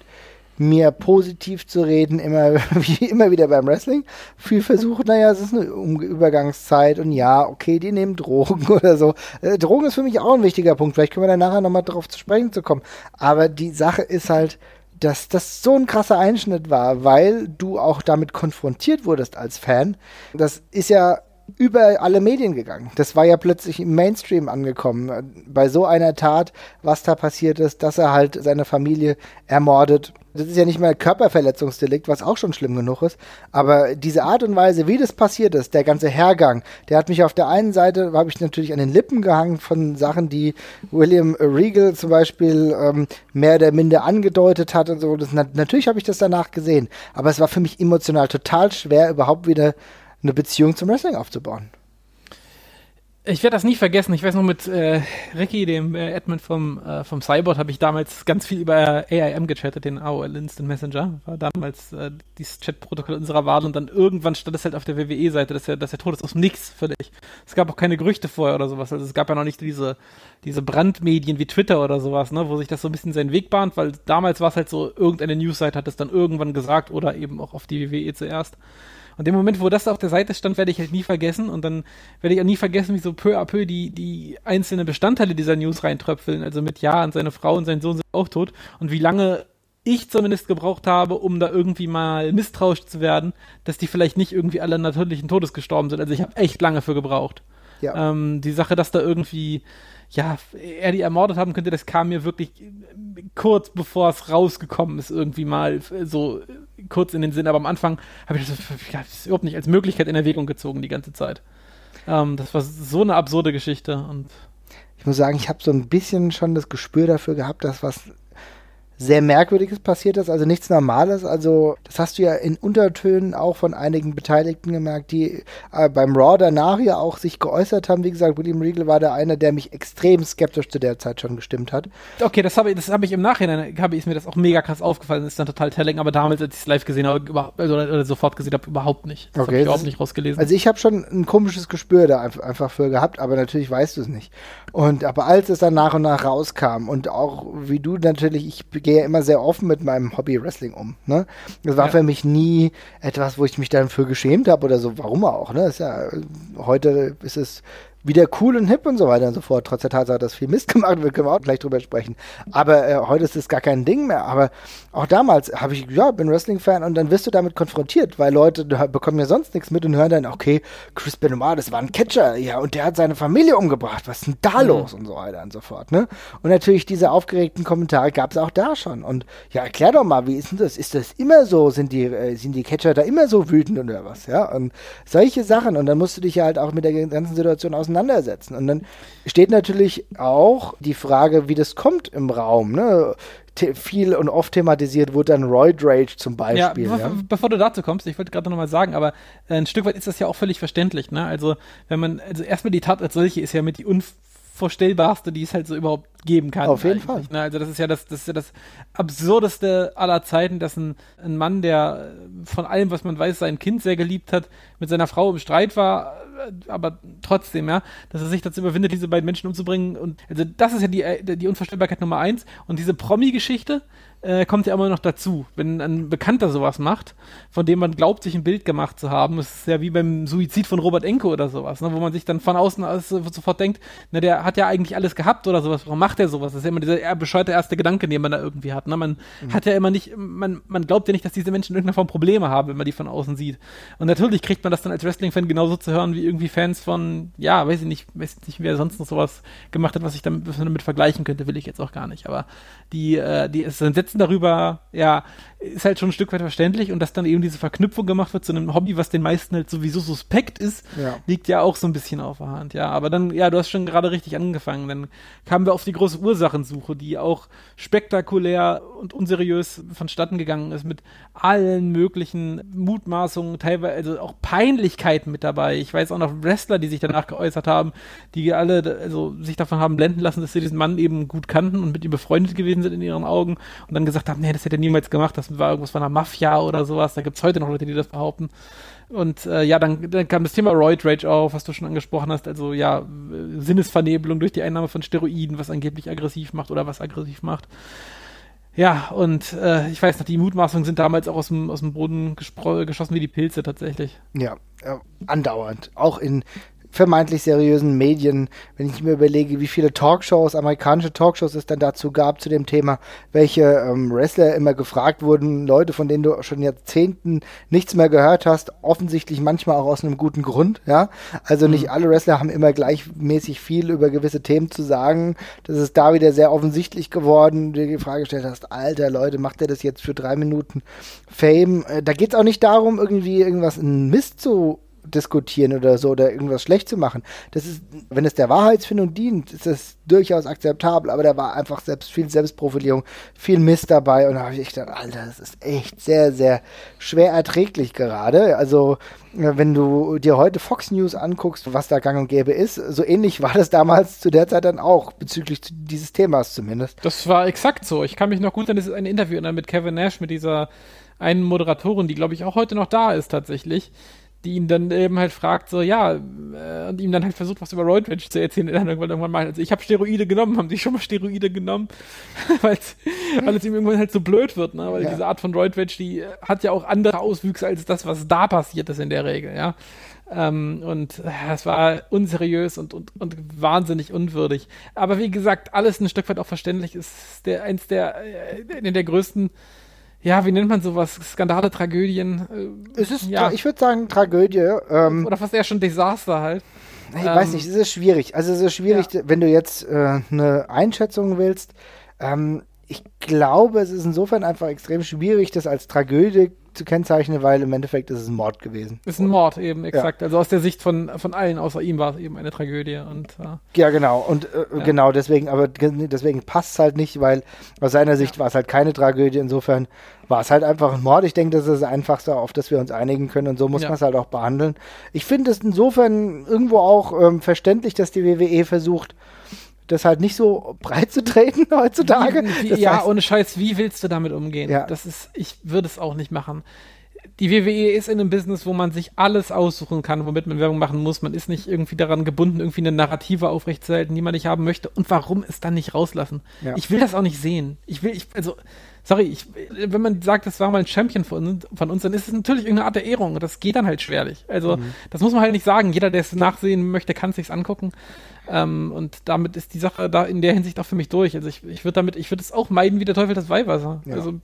mir positiv zu reden, immer, *laughs* wie immer wieder beim Wrestling. Viel versucht, naja, es ist eine Übergangszeit und ja, okay, die nehmen Drogen *laughs* oder so. Äh, Drogen ist für mich auch ein wichtiger Punkt. Vielleicht können wir dann nachher nochmal darauf zu sprechen zu kommen. Aber die Sache ist halt, dass das so ein krasser Einschnitt war, weil du auch damit konfrontiert wurdest als Fan. Das ist ja über alle Medien gegangen. Das war ja plötzlich im Mainstream angekommen. Bei so einer Tat, was da passiert ist, dass er halt seine Familie ermordet Das ist ja nicht mal Körperverletzungsdelikt, was auch schon schlimm genug ist. Aber diese Art und Weise, wie das passiert ist, der ganze Hergang, der hat mich auf der einen Seite, habe ich natürlich an den Lippen gehangen von Sachen, die William Regal zum Beispiel ähm, mehr oder minder angedeutet hat und so. Das, natürlich habe ich das danach gesehen. Aber es war für mich emotional total schwer, überhaupt wieder eine Beziehung zum Wrestling aufzubauen. Ich werde das nie vergessen. Ich weiß noch, mit äh, Ricky, dem äh, Admin vom, äh, vom Cyborg, habe ich damals ganz viel über AIM gechattet, den AOL Instant Messenger. War damals äh, dieses Chatprotokoll unserer Wahl und dann irgendwann stand es halt auf der WWE-Seite, dass er, dass er tot ist aus Nix völlig. Es gab auch keine Gerüchte vorher oder sowas. Also es gab ja noch nicht diese, diese Brandmedien wie Twitter oder sowas, ne, wo sich das so ein bisschen seinen Weg bahnt, weil damals war es halt so, irgendeine Newsseite hat es dann irgendwann gesagt oder eben auch auf die WWE zuerst. Und dem Moment, wo das auf der Seite stand, werde ich halt nie vergessen. Und dann werde ich auch nie vergessen, wie so peu à peu die, die einzelnen Bestandteile dieser News reintröpfeln. Also mit Ja und seine Frau und sein Sohn sind auch tot. Und wie lange ich zumindest gebraucht habe, um da irgendwie mal misstrauisch zu werden, dass die vielleicht nicht irgendwie alle natürlichen Todes gestorben sind. Also ich habe echt lange für gebraucht. Ja. Ähm, die Sache, dass da irgendwie ja, er die ermordet haben könnte, das kam mir wirklich kurz bevor es rausgekommen ist, irgendwie mal so kurz in den Sinn. Aber am Anfang habe ich das, das überhaupt nicht als Möglichkeit in Erwägung gezogen die ganze Zeit. Ähm, das war so eine absurde Geschichte und ich muss sagen, ich habe so ein bisschen schon das Gespür dafür gehabt, dass was sehr Merkwürdiges passiert ist, also nichts Normales. Also, das hast du ja in Untertönen auch von einigen Beteiligten gemerkt, die äh, beim Raw danach ja auch sich geäußert haben. Wie gesagt, William Regal war der eine, der mich extrem skeptisch zu der Zeit schon gestimmt hat. Okay, das habe ich, das ich im Nachhinein, habe ich mir das auch mega krass aufgefallen, das ist dann total telling, aber damals, als ich es live gesehen habe, über, also, oder sofort gesehen habe, überhaupt nicht. Das okay, habe ich überhaupt nicht rausgelesen. Also ich habe schon ein komisches Gespür da einfach für gehabt, aber natürlich weißt du es nicht. Und aber als es dann nach und nach rauskam und auch wie du natürlich, ich gehe ja immer sehr offen mit meinem Hobby Wrestling um. Ne? Das war ja. für mich nie etwas, wo ich mich dann für geschämt habe oder so. Warum auch? Ne? Ist ja, heute ist es wieder cool und hip und so weiter und so fort. Trotz der Tatsache, dass viel Mist *laughs* gemacht wird, können wir auch gleich drüber sprechen. Aber äh, heute ist das gar kein Ding mehr. Aber auch damals habe ich, ja, bin Wrestling-Fan und dann wirst du damit konfrontiert, weil Leute bekommen ja sonst nichts mit und hören dann, okay, Chris Benoit, das war ein Catcher, ja, und der hat seine Familie umgebracht. Was ist denn da mhm. los? Und so weiter und so fort, ne? Und natürlich diese aufgeregten Kommentare gab es auch da schon. Und ja, erklär doch mal, wie ist denn das? Ist das immer so? Sind die, äh, sind die Catcher da immer so wütend oder was? Ja, und solche Sachen. Und dann musst du dich ja halt auch mit der ganzen Situation auseinandersetzen auseinandersetzen. Und dann steht natürlich auch die Frage, wie das kommt im Raum. Ne? viel und oft thematisiert wurde dann Roid Rage zum Beispiel. Ja, ja. bevor du dazu kommst, ich wollte gerade noch mal sagen, aber äh, ein Stück weit ist das ja auch völlig verständlich. Ne? Also wenn man, also erstmal die Tat als solche ist ja mit die unvorstellbarste, die es halt so überhaupt geben kann. Auf jeden Fall. Ne? Also das ist ja das, das ist ja das absurdeste aller Zeiten, dass ein, ein Mann, der von allem, was man weiß, sein Kind sehr geliebt hat, mit seiner Frau im Streit war, aber trotzdem, ja, dass er sich dazu überwindet, diese beiden Menschen umzubringen. Und also das ist ja die, äh, die Unvorstellbarkeit Nummer eins. Und diese Promi-Geschichte, äh, kommt ja immer noch dazu. Wenn ein Bekannter sowas macht, von dem man glaubt, sich ein Bild gemacht zu haben, das ist ja wie beim Suizid von Robert Enko oder sowas, ne, wo man sich dann von außen sofort denkt, na, der hat ja eigentlich alles gehabt oder sowas, warum macht er sowas? Das ist ja immer dieser bescheuerte erste Gedanke, den man da irgendwie hat. Ne? Man mhm. hat ja immer nicht, man, man glaubt ja nicht, dass diese Menschen in irgendeiner Form Probleme haben, wenn man die von außen sieht. Und natürlich kriegt man das dann als Wrestling-Fan genauso zu hören, wie irgendwie Fans von, ja, weiß ich nicht, weiß nicht, wer sonst noch sowas gemacht hat, was ich damit, damit vergleichen könnte, will ich jetzt auch gar nicht. Aber die, äh, die setzen darüber, ja, ist halt schon ein Stück weit verständlich und dass dann eben diese Verknüpfung gemacht wird zu einem Hobby, was den meisten halt sowieso suspekt ist, ja. liegt ja auch so ein bisschen auf der Hand, ja. Aber dann, ja, du hast schon gerade richtig angefangen. Dann kamen wir auf die große Ursachensuche, die auch spektakulär und unseriös vonstatten gegangen ist, mit allen möglichen Mutmaßungen, teilweise also auch Peinlichkeiten mit dabei. Ich weiß auch noch Wrestler, die sich danach geäußert haben, die alle also sich davon haben blenden lassen, dass sie diesen Mann eben gut kannten und mit ihm befreundet gewesen sind in ihren Augen und dann gesagt haben, nee, das hätte er niemals gemacht, das war irgendwas von einer Mafia oder sowas. Da gibt es heute noch Leute, die das behaupten. Und äh, ja, dann, dann kam das Thema Roid Rage auf, was du schon angesprochen hast. Also ja, Sinnesvernebelung durch die Einnahme von Steroiden, was angeblich aggressiv macht oder was aggressiv macht. Ja, und äh, ich weiß noch, die Mutmaßungen sind damals auch aus dem, aus dem Boden geschossen wie die Pilze tatsächlich. Ja, äh, andauernd. Auch in vermeintlich seriösen Medien, wenn ich mir überlege, wie viele Talkshows, amerikanische Talkshows es dann dazu gab zu dem Thema, welche ähm, Wrestler immer gefragt wurden, Leute, von denen du schon Jahrzehnten nichts mehr gehört hast, offensichtlich manchmal auch aus einem guten Grund, ja. Also nicht mhm. alle Wrestler haben immer gleichmäßig viel über gewisse Themen zu sagen. Das ist da wieder sehr offensichtlich geworden, du die Frage gestellt hast, alter Leute, macht er das jetzt für drei Minuten Fame? Äh, da geht es auch nicht darum, irgendwie irgendwas in Mist zu diskutieren oder so oder irgendwas schlecht zu machen. Das ist, wenn es der Wahrheitsfindung dient, ist das durchaus akzeptabel, aber da war einfach selbst viel Selbstprofilierung, viel Mist dabei und da habe ich gedacht, Alter, das ist echt sehr, sehr schwer erträglich gerade. Also, wenn du dir heute Fox News anguckst, was da gang und gäbe ist, so ähnlich war das damals zu der Zeit dann auch, bezüglich dieses Themas zumindest. Das war exakt so. Ich kann mich noch gut an das ein Interview mit Kevin Nash, mit dieser einen Moderatorin, die glaube ich auch heute noch da ist tatsächlich die ihn dann eben halt fragt, so, ja, äh, und ihm dann halt versucht, was über Roid Rage zu erzählen, und dann irgendwann, irgendwann mal, also ich habe Steroide genommen, haben Sie schon mal Steroide genommen? *laughs* weil es ihm irgendwann halt so blöd wird, ne? Weil ja. diese Art von Roid Rage, die hat ja auch andere Auswüchse als das, was da passiert ist in der Regel, ja. Ähm, und äh, es war unseriös und, und, und wahnsinnig unwürdig. Aber wie gesagt, alles ein Stück weit auch verständlich ist der eins der, äh, in der größten ja, wie nennt man sowas? Skandale, Tragödien? Äh, es ist, ja. ich würde sagen, Tragödie. Ähm, Oder fast eher schon Desaster halt. Ich ähm, weiß nicht, es ist schwierig. Also es ist schwierig, ja. wenn du jetzt äh, eine Einschätzung willst. Ähm, ich glaube, es ist insofern einfach extrem schwierig, das als Tragödie zu kennzeichnen, weil im Endeffekt ist es ein Mord gewesen. Ist ein Mord eben, exakt. Ja. Also aus der Sicht von, von allen außer ihm war es eben eine Tragödie. Und, äh, ja, genau. Und äh, ja. genau deswegen, aber deswegen passt es halt nicht, weil aus seiner Sicht ja. war es halt keine Tragödie. Insofern war es halt einfach ein Mord. Ich denke, das ist das Einfachste, auf das wir uns einigen können und so muss man es halt auch behandeln. Ich finde es insofern irgendwo auch ähm, verständlich, dass die WWE versucht, das halt nicht so breit zu treten *laughs* heutzutage. Wie, wie, ja, heißt, ohne Scheiß, wie willst du damit umgehen? Ja. Das ist, ich würde es auch nicht machen. Die WWE ist in einem Business, wo man sich alles aussuchen kann, womit man Werbung machen muss. Man ist nicht irgendwie daran gebunden, irgendwie eine Narrative aufrechtzuerhalten, die man nicht haben möchte. Und warum es dann nicht rauslassen? Ja. Ich will das auch nicht sehen. Ich will, ich, also, sorry, ich, wenn man sagt, das war mal ein Champion von, von, uns, dann ist es natürlich irgendeine Art der Ehrung. Das geht dann halt schwerlich. Also, mhm. das muss man halt nicht sagen. Jeder, der es nachsehen möchte, kann es sich angucken. Ähm, und damit ist die Sache da in der Hinsicht auch für mich durch. Also ich, ich würde damit, ich würde es auch meiden wie der Teufel das Weihwasser. Ja. Also,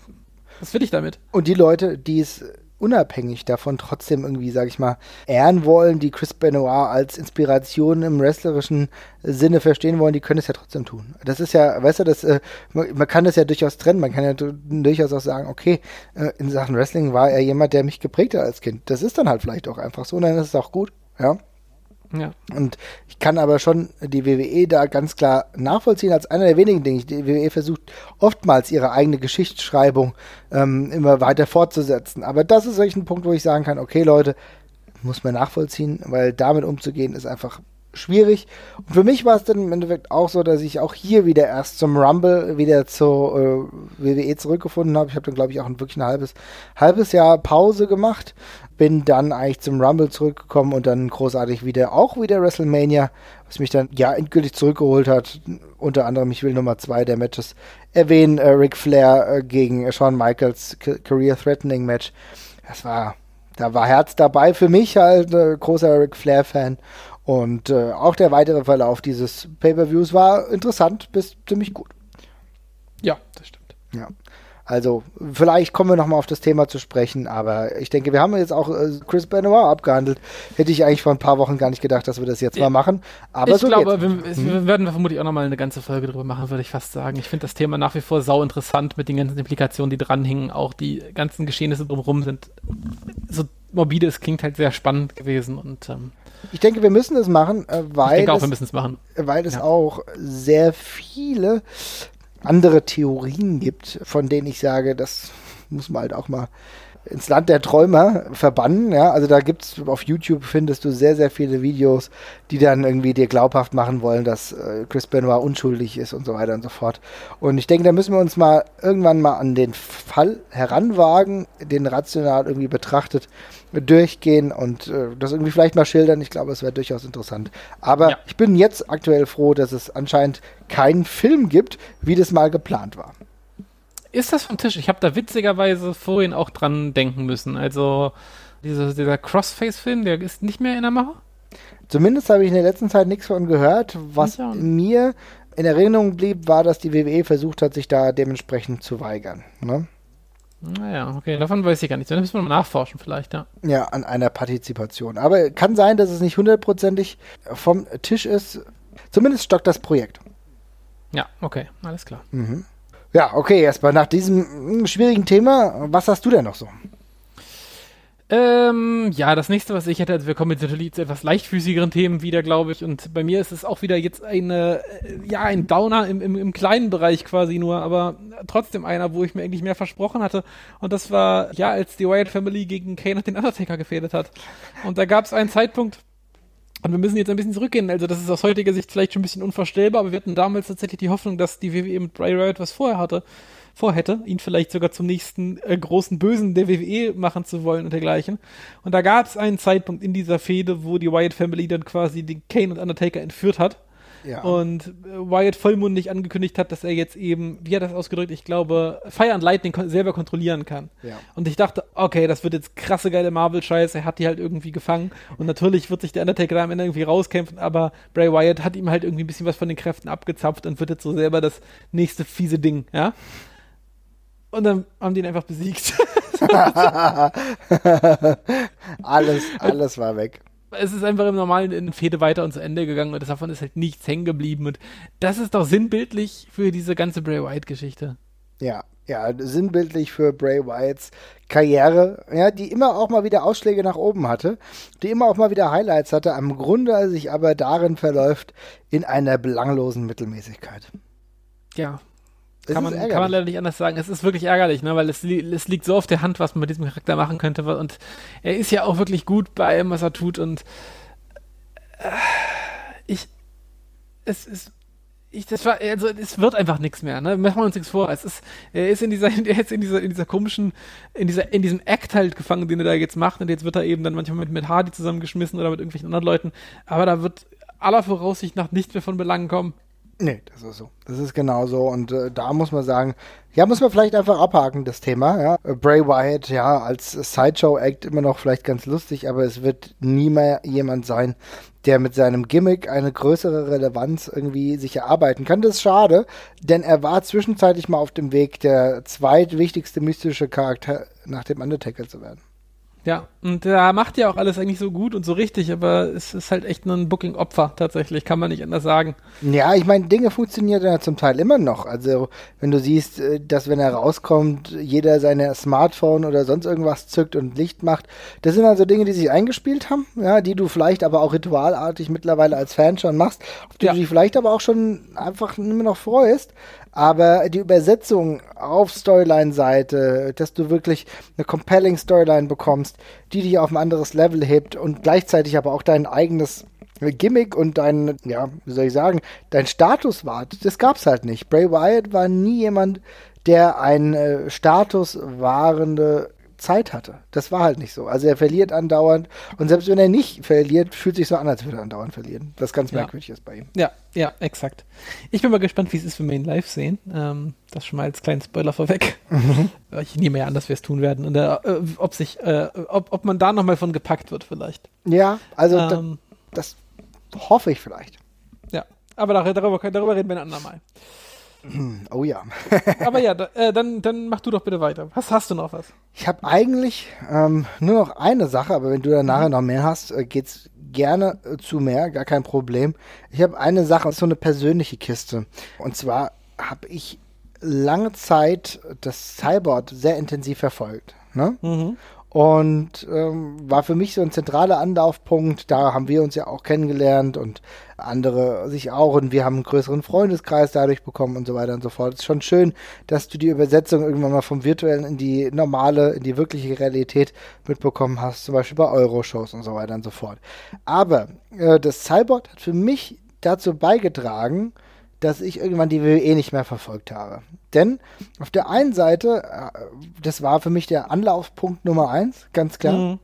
was will ich damit? Und die Leute, die es unabhängig davon trotzdem irgendwie, sag ich mal, ehren wollen, die Chris Benoit als Inspiration im wrestlerischen Sinne verstehen wollen, die können es ja trotzdem tun. Das ist ja, weißt du, das, äh, man, kann das ja durchaus trennen. Man kann ja durchaus auch sagen, okay, äh, in Sachen Wrestling war er jemand, der mich geprägt hat als Kind. Das ist dann halt vielleicht auch einfach so, und dann ist es auch gut, ja. Ja. Und ich kann aber schon die WWE da ganz klar nachvollziehen als einer der wenigen Dinge. Die WWE versucht oftmals ihre eigene Geschichtsschreibung ähm, immer weiter fortzusetzen. Aber das ist wirklich ein Punkt, wo ich sagen kann, okay Leute, muss man nachvollziehen, weil damit umzugehen ist einfach schwierig. Und für mich war es dann im Endeffekt auch so, dass ich auch hier wieder erst zum Rumble wieder zur äh, WWE zurückgefunden habe. Ich habe dann, glaube ich, auch ein, wirklich ein halbes, halbes Jahr Pause gemacht. Bin dann eigentlich zum Rumble zurückgekommen und dann großartig wieder, auch wieder WrestleMania, was mich dann ja endgültig zurückgeholt hat. Unter anderem, ich will Nummer zwei der Matches erwähnen, äh, Ric Flair äh, gegen Shawn Michaels Career Threatening Match. Das war da war Herz dabei für mich halt, äh, großer Ric Flair-Fan. Und äh, auch der weitere Verlauf dieses Pay-per-Views war interessant bis ziemlich gut. Ja, das stimmt. Ja. Also, vielleicht kommen wir nochmal auf das Thema zu sprechen, aber ich denke, wir haben jetzt auch äh, Chris Benoit abgehandelt. Hätte ich eigentlich vor ein paar Wochen gar nicht gedacht, dass wir das jetzt mal machen. Aber ich so glaube, wir, hm. wir, werden vermutlich auch nochmal eine ganze Folge drüber machen, würde ich fast sagen. Ich finde das Thema nach wie vor sau interessant mit den ganzen Implikationen, die dranhängen. Auch die ganzen Geschehnisse drumherum sind so morbide, es klingt halt sehr spannend gewesen und ähm, ich denke, wir müssen es machen, äh, weil, ich auch, wir es machen. weil es ja. auch sehr viele andere Theorien gibt, von denen ich sage, das muss man halt auch mal ins Land der Träumer verbannen. Ja, also da gibt's auf YouTube findest du sehr, sehr viele Videos, die dann irgendwie dir glaubhaft machen wollen, dass äh, Chris Benoit unschuldig ist und so weiter und so fort. Und ich denke, da müssen wir uns mal irgendwann mal an den Fall heranwagen, den rational irgendwie betrachtet durchgehen und äh, das irgendwie vielleicht mal schildern. Ich glaube, es wäre durchaus interessant. Aber ja. ich bin jetzt aktuell froh, dass es anscheinend keinen Film gibt, wie das mal geplant war ist das vom Tisch? Ich habe da witzigerweise vorhin auch dran denken müssen. Also diese, dieser Crossface-Film, der ist nicht mehr in der Mache? Zumindest habe ich in der letzten Zeit nichts von gehört. Was mir in Erinnerung blieb, war, dass die WWE versucht hat, sich da dementsprechend zu weigern. Ne? Naja, okay, davon weiß ich gar nichts. Da müssen wir mal nachforschen vielleicht, ja. Ja, an einer Partizipation. Aber kann sein, dass es nicht hundertprozentig vom Tisch ist. Zumindest stockt das Projekt. Ja, okay, alles klar. Mhm. Ja, okay, erstmal nach diesem hm, schwierigen Thema, was hast du denn noch so? Ähm, ja, das nächste, was ich hätte, also wir kommen jetzt natürlich zu etwas leichtfüßigeren Themen wieder, glaube ich. Und bei mir ist es auch wieder jetzt eine, äh, ja, ein Downer im, im, im kleinen Bereich quasi nur, aber trotzdem einer, wo ich mir eigentlich mehr versprochen hatte. Und das war, ja, als die Wyatt Family gegen Kane und den Undertaker gefährdet hat. Und da gab es einen Zeitpunkt, und wir müssen jetzt ein bisschen zurückgehen. Also, das ist aus heutiger Sicht vielleicht schon ein bisschen unvorstellbar, aber wir hatten damals tatsächlich die Hoffnung, dass die WWE mit Bray Wyatt was vorher hatte vorhätte, ihn vielleicht sogar zum nächsten äh, großen Bösen der WWE machen zu wollen und dergleichen. Und da gab es einen Zeitpunkt in dieser Fehde, wo die Wyatt Family dann quasi den Kane und Undertaker entführt hat. Ja. Und äh, Wyatt vollmundig angekündigt hat, dass er jetzt eben, wie hat er das ausgedrückt, ich glaube, Fire and Lightning selber kontrollieren kann. Ja. Und ich dachte, okay, das wird jetzt krasse geile Marvel-Scheiße, er hat die halt irgendwie gefangen. Und natürlich wird sich der Undertaker da am Ende irgendwie rauskämpfen, aber Bray Wyatt hat ihm halt irgendwie ein bisschen was von den Kräften abgezapft und wird jetzt so selber das nächste fiese Ding, ja. Und dann haben die ihn einfach besiegt. *laughs* alles, alles war weg. Es ist einfach im normalen in Fehde weiter und zu Ende gegangen und davon ist halt nichts hängen geblieben. Und das ist doch sinnbildlich für diese ganze Bray Wyatt-Geschichte. Ja, ja, sinnbildlich für Bray Wyatts Karriere, ja, die immer auch mal wieder Ausschläge nach oben hatte, die immer auch mal wieder Highlights hatte, am Grunde sich aber darin verläuft in einer belanglosen Mittelmäßigkeit. Ja, kann man, kann man leider nicht anders sagen. Es ist wirklich ärgerlich, ne? weil es, es liegt so auf der Hand, was man mit diesem Charakter machen könnte. Und er ist ja auch wirklich gut bei allem, was er tut. Und äh, ich, es ist, ich, das war, also es wird einfach nichts mehr, ne? Machen wir uns nichts vor. Es ist, er ist in dieser, *laughs* er ist in dieser, in dieser komischen, in dieser, in diesem Act halt gefangen, den er da jetzt macht. Und jetzt wird er eben dann manchmal mit, mit Hardy zusammengeschmissen oder mit irgendwelchen anderen Leuten. Aber da wird aller Voraussicht nach nichts mehr von Belangen kommen. Nee, das ist so. Das ist genau so. Und äh, da muss man sagen, ja, muss man vielleicht einfach abhaken, das Thema. Ja. Bray Wyatt, ja, als Sideshow-Act immer noch vielleicht ganz lustig, aber es wird nie mehr jemand sein, der mit seinem Gimmick eine größere Relevanz irgendwie sich erarbeiten kann. Das ist schade, denn er war zwischenzeitlich mal auf dem Weg, der zweitwichtigste mystische Charakter nach dem Undertaker zu werden. Ja, und er macht ja auch alles eigentlich so gut und so richtig, aber es ist halt echt nur ein Booking-Opfer tatsächlich, kann man nicht anders sagen. Ja, ich meine, Dinge funktionieren ja zum Teil immer noch. Also, wenn du siehst, äh, dass wenn er rauskommt, jeder seine Smartphone oder sonst irgendwas zückt und Licht macht, das sind also Dinge, die sich eingespielt haben, ja, die du vielleicht aber auch ritualartig mittlerweile als Fan schon machst, auf die ja. du dich vielleicht aber auch schon einfach immer noch freust. Aber die Übersetzung auf Storyline-Seite, dass du wirklich eine compelling Storyline bekommst, die dich auf ein anderes Level hebt und gleichzeitig aber auch dein eigenes Gimmick und dein, ja, wie soll ich sagen, dein Status wahrt, das gab's halt nicht. Bray Wyatt war nie jemand, der ein äh, Status wahrende Zeit hatte. Das war halt nicht so. Also er verliert andauernd und selbst wenn er nicht verliert, fühlt sich so an, als würde er andauernd verlieren. Das ganz merkwürdig ja. ist bei ihm. Ja, ja, exakt. Ich bin mal gespannt, wie es ist, wenn wir ihn live sehen. Ähm, das schon mal als kleinen Spoiler vorweg. Mhm. Ich nehme ja an, dass wir es tun werden. Und äh, ob sich, äh, ob, ob man da nochmal von gepackt wird, vielleicht. Ja, also ähm, da, das hoffe ich vielleicht. Ja, aber darüber, darüber reden wir ein andermal. *clears throat* Oh ja. *laughs* Aber ja, da, äh, dann, dann mach du doch bitte weiter. Was hast du noch was? Ich habe eigentlich ähm, nur noch eine Sache, aber wenn du dann nachher noch mehr hast, äh, geht's gerne äh, zu mehr, gar kein Problem. Ich habe eine Sache, so eine persönliche Kiste. Und zwar habe ich lange Zeit das Cyborg sehr intensiv verfolgt. Ne? Mhm. Und ähm, war für mich so ein zentraler Anlaufpunkt. Da haben wir uns ja auch kennengelernt und andere sich auch. Und wir haben einen größeren Freundeskreis dadurch bekommen und so weiter und so fort. Es ist schon schön, dass du die Übersetzung irgendwann mal vom virtuellen in die normale, in die wirkliche Realität mitbekommen hast. Zum Beispiel bei Euroshows und so weiter und so fort. Aber äh, das Cyborg hat für mich dazu beigetragen, dass ich irgendwann die WWE nicht mehr verfolgt habe. Denn auf der einen Seite, äh, das war für mich der Anlaufpunkt Nummer eins, ganz klar. Mhm.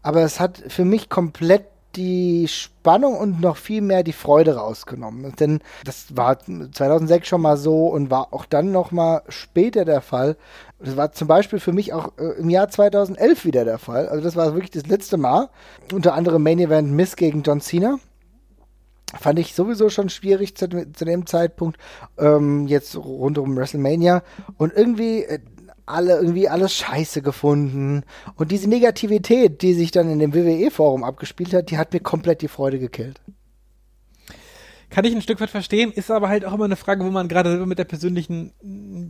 Aber es hat für mich komplett die Spannung und noch viel mehr die Freude rausgenommen. Denn das war 2006 schon mal so und war auch dann noch mal später der Fall. Das war zum Beispiel für mich auch äh, im Jahr 2011 wieder der Fall. Also das war wirklich das letzte Mal. Unter anderem Main Event Miss gegen John Cena. Fand ich sowieso schon schwierig zu, zu dem Zeitpunkt, ähm, jetzt rund um WrestleMania. Und irgendwie äh, alle irgendwie alles scheiße gefunden. Und diese Negativität, die sich dann in dem WWE-Forum abgespielt hat, die hat mir komplett die Freude gekillt kann ich ein Stück weit verstehen, ist aber halt auch immer eine Frage, wo man gerade mit der persönlichen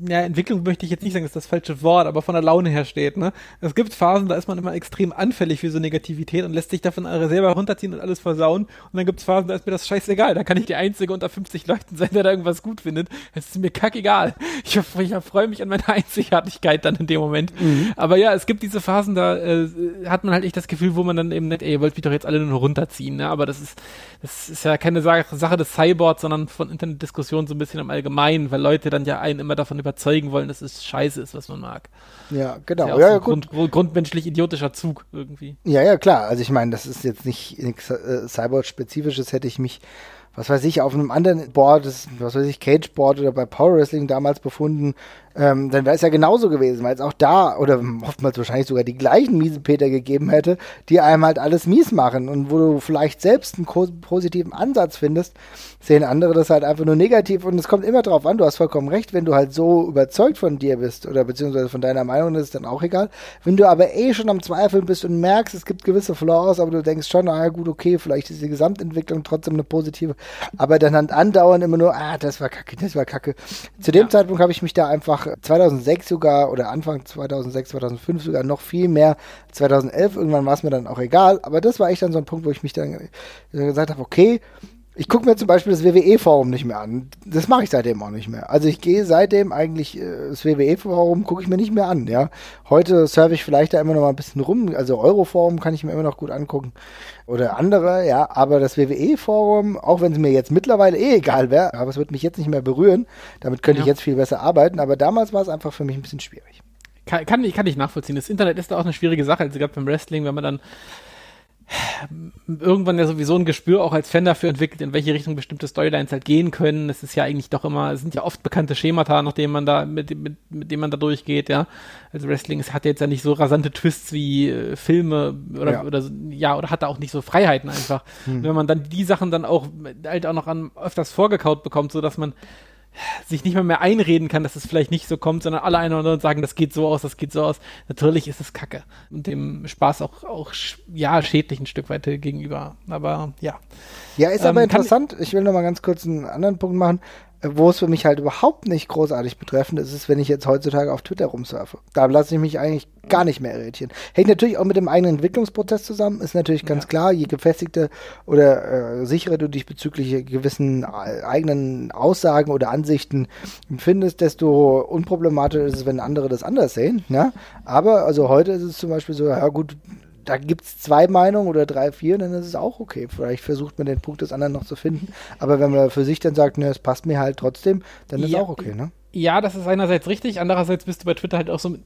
ja, Entwicklung möchte ich jetzt nicht sagen, ist das falsche Wort, aber von der Laune her steht. Ne? Es gibt Phasen, da ist man immer extrem anfällig für so Negativität und lässt sich davon selber runterziehen und alles versauen. Und dann gibt es Phasen, da ist mir das scheißegal. Da kann ich die Einzige unter 50 Leuten sein, der da irgendwas gut findet. Es ist mir kackegal. Ich, ich freue mich an meine *laughs* Einzigartigkeit dann in dem Moment. Mhm. Aber ja, es gibt diese Phasen, da äh, hat man halt echt das Gefühl, wo man dann eben nicht, ey, ihr wollt mich doch jetzt alle nur runterziehen. Ne? Aber das ist, das ist ja keine Sache des Cyborg, sondern von Internetdiskussionen so ein bisschen im Allgemeinen, weil Leute dann ja einen immer davon überzeugen wollen, dass es scheiße ist, was man mag. Ja, genau. ja, ja, ja Grund, grundmenschlich idiotischer Zug irgendwie. Ja, ja, klar. Also ich meine, das ist jetzt nicht nichts äh, Cyborg-spezifisches, hätte ich mich was weiß ich, auf einem anderen Board, was weiß ich, Cage-Board oder bei Power Wrestling damals befunden, ähm, dann wäre es ja genauso gewesen, weil es auch da oder oftmals wahrscheinlich sogar die gleichen Miesepeter gegeben hätte, die einem halt alles mies machen und wo du vielleicht selbst einen positiven Ansatz findest, sehen andere das halt einfach nur negativ und es kommt immer drauf an, du hast vollkommen recht, wenn du halt so überzeugt von dir bist oder beziehungsweise von deiner Meinung, ist es dann auch egal. Wenn du aber eh schon am Zweifeln bist und merkst, es gibt gewisse Flaws, aber du denkst schon, naja gut, okay, vielleicht ist die Gesamtentwicklung trotzdem eine positive, aber dann halt andauernd immer nur, ah, das war kacke, das war kacke. Zu dem ja. Zeitpunkt habe ich mich da einfach 2006 sogar oder Anfang 2006, 2005 sogar noch viel mehr. 2011 irgendwann war es mir dann auch egal. Aber das war echt dann so ein Punkt, wo ich mich dann gesagt habe, okay, ich gucke mir zum Beispiel das WWE-Forum nicht mehr an. Das mache ich seitdem auch nicht mehr. Also ich gehe seitdem eigentlich äh, das WWE-Forum gucke ich mir nicht mehr an. Ja, heute surfe ich vielleicht da immer noch mal ein bisschen rum. Also Euro-Forum kann ich mir immer noch gut angucken oder andere. Ja, aber das WWE-Forum, auch wenn es mir jetzt mittlerweile eh egal wäre, aber es wird mich jetzt nicht mehr berühren. Damit könnte ja. ich jetzt viel besser arbeiten. Aber damals war es einfach für mich ein bisschen schwierig. Kann, kann, kann ich nachvollziehen. Das Internet ist da auch eine schwierige Sache. Also gerade beim Wrestling, wenn man dann irgendwann ja sowieso ein Gespür auch als Fan dafür entwickelt, in welche Richtung bestimmte Storylines halt gehen können. Es ist ja eigentlich doch immer, es sind ja oft bekannte Schemata, nach denen man da, mit, mit, mit dem man da durchgeht, ja. Also Wrestling es hat jetzt ja nicht so rasante Twists wie äh, Filme oder, ja. oder ja, oder hat da auch nicht so Freiheiten einfach. Hm. Wenn man dann die Sachen dann auch halt auch noch an öfters vorgekaut bekommt, so dass man sich nicht mal mehr einreden kann, dass es vielleicht nicht so kommt, sondern alle einander und sagen, das geht so aus, das geht so aus. Natürlich ist es Kacke. Und dem Spaß auch, auch ja, schädlich ein Stück weit gegenüber. Aber ja. Ja, ist ähm, aber interessant. Ich will noch mal ganz kurz einen anderen Punkt machen wo es für mich halt überhaupt nicht großartig betreffend ist, ist, wenn ich jetzt heutzutage auf Twitter rumsurfe. Da lasse ich mich eigentlich gar nicht mehr irritieren. Hängt natürlich auch mit dem eigenen Entwicklungsprozess zusammen, ist natürlich ganz ja. klar, je gefestigter oder äh, sicherer du dich bezüglich gewissen äh, eigenen Aussagen oder Ansichten findest, desto unproblematischer ist es, wenn andere das anders sehen. Ja? Aber also heute ist es zum Beispiel so, ja gut, da gibt es zwei Meinungen oder drei, vier, dann ist es auch okay. Vielleicht versucht man den Punkt des anderen noch zu finden. Aber wenn man für sich dann sagt, ne, es passt mir halt trotzdem, dann ist ja, auch okay, ne? Ja, das ist einerseits richtig, andererseits bist du bei Twitter halt auch so, äh,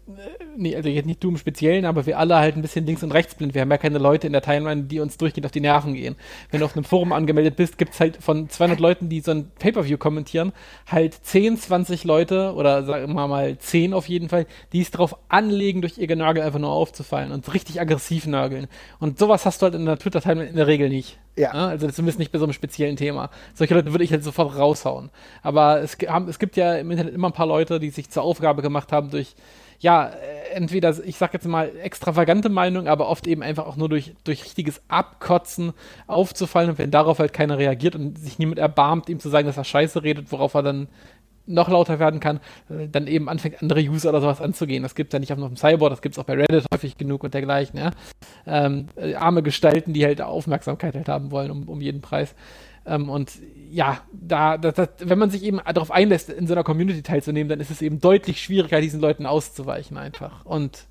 nee, also jetzt nicht du im Speziellen, aber wir alle halt ein bisschen links und rechts blind. Wir haben ja keine Leute in der Timeline, die uns durchgehend auf die Nerven gehen. Wenn du auf einem Forum angemeldet bist, gibt es halt von 200 Leuten, die so ein Pay-Per-View kommentieren, halt 10, 20 Leute oder sagen wir mal 10 auf jeden Fall, die es drauf anlegen, durch ihr Genörgel einfach nur aufzufallen und richtig aggressiv nörgeln. Und sowas hast du halt in der Twitter-Timeline in der Regel nicht. Ja. ja. Also zumindest nicht bei so einem speziellen Thema. Solche Leute würde ich halt sofort raushauen. Aber es, haben, es gibt ja im Internet immer ein paar Leute, die sich zur Aufgabe gemacht haben, durch, ja, äh, entweder, ich sag jetzt mal, extravagante Meinung, aber oft eben einfach auch nur durch, durch richtiges Abkotzen aufzufallen. Und wenn darauf halt keiner reagiert und sich niemand erbarmt, ihm zu sagen, dass er Scheiße redet, worauf er dann noch lauter werden kann, äh, dann eben anfängt, andere User oder sowas anzugehen. Das gibt es ja nicht auf dem Cyborg, das gibt es auch bei Reddit häufig genug und dergleichen. Ja? Ähm, äh, arme Gestalten, die halt Aufmerksamkeit halt haben wollen um, um jeden Preis. Ähm, und ja, da, das, das, wenn man sich eben darauf einlässt, in so einer Community teilzunehmen, dann ist es eben deutlich schwieriger, diesen Leuten auszuweichen einfach. Und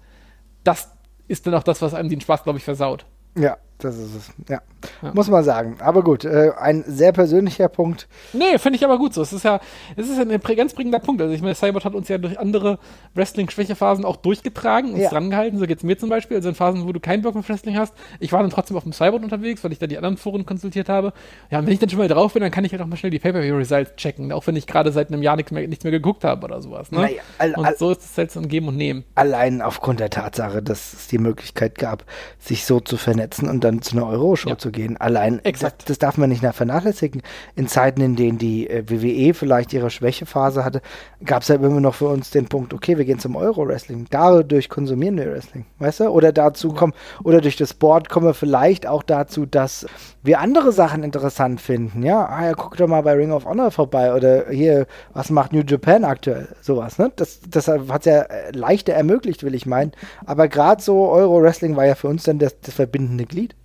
das ist dann auch das, was einem den Spaß, glaube ich, versaut. Ja, das ist es. Ja. ja. Muss man sagen. Aber gut, äh, ein sehr persönlicher Punkt. Nee, finde ich aber gut so. Es ist ja, es ist ein ganz prägender Punkt. Also ich meine, Cyborg hat uns ja durch andere Wrestling-Schwächephasen auch durchgetragen, uns ja. drangehalten. So geht es mir zum Beispiel. Also in Phasen, wo du keinen Bock auf Wrestling hast. Ich war dann trotzdem auf dem Cyborg unterwegs, weil ich da die anderen Foren konsultiert habe. Ja, und wenn ich dann schon mal drauf bin, dann kann ich halt auch mal schnell die Pay-Per-View-Results checken. Auch wenn ich gerade seit einem Jahr nichts mehr, nichts mehr geguckt habe oder sowas. Ne? Naja, all, und so ist es halt so ein Geben und Nehmen. Allein aufgrund der Tatsache, dass es die Möglichkeit gab, sich so zu vernetzen und dann dann zu einer Euro-Show Ja. zu gehen. Allein, das, Exakt. das darf man nicht vernachlässigen. In Zeiten, in denen die äh, WWE vielleicht ihre Schwächephase hatte, gab es ja immer noch für uns den Punkt, okay, wir gehen zum Euro-Wrestling. Dadurch konsumieren wir Wrestling, weißt du? Oder dazu kommen, oder durch das Board kommen wir vielleicht auch dazu, dass wir andere Sachen interessant finden. Ja, ah, ja guck doch mal bei Ring of Honor vorbei oder hier, was macht New Japan aktuell? Sowas, ne? Das, das hat es ja äh, leichter ermöglicht, will ich meinen. Aber gerade so Euro-Wrestling war ja für uns dann das, das verbindende Glied.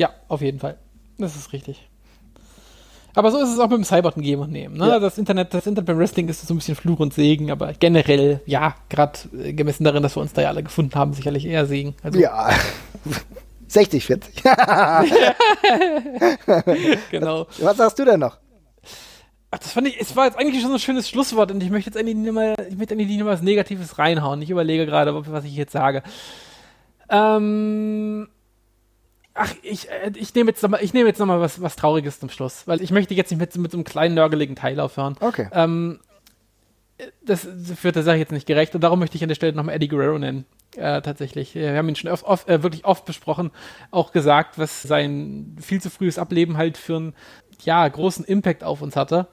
Ja, auf jeden Fall. Das ist richtig. Aber so ist es auch mit dem Cyberton geben und nehmen. Ne? Ja. Das Internet, das Internet beim Wrestling ist so ein bisschen Fluch und Segen, aber generell, ja, gerade äh, gemessen darin, dass wir uns da ja alle gefunden haben, sicherlich eher Segen. Also, Ja. *laughs* 60, 40. *laughs* genau. Was sagst du denn noch? Ach, das fand ich, es war jetzt eigentlich schon so ein schönes Schlusswort und ich möchte jetzt eigentlich nicht mal, ich möchte eigentlich nicht mal was Negatives reinhauen. Ich überlege gerade, was ich jetzt sage. Ähm, ach, ich, äh, ich nehme jetzt nochmal, ich nehme jetzt noch mal was, was Trauriges zum Schluss, weil ich möchte jetzt nicht mit, mit so einem kleinen nörgeligen Teil aufhören. Okay. Ähm, das führt der Sache jetzt nicht gerecht und darum möchte ich an der Stelle nochmal Eddie Guerrero nennen. Äh, tatsächlich. Wir haben ihn schon oft, oft, äh, wirklich oft besprochen, auch gesagt, was sein viel zu frühes Ableben halt für einen ja, großen Impact auf uns hatte.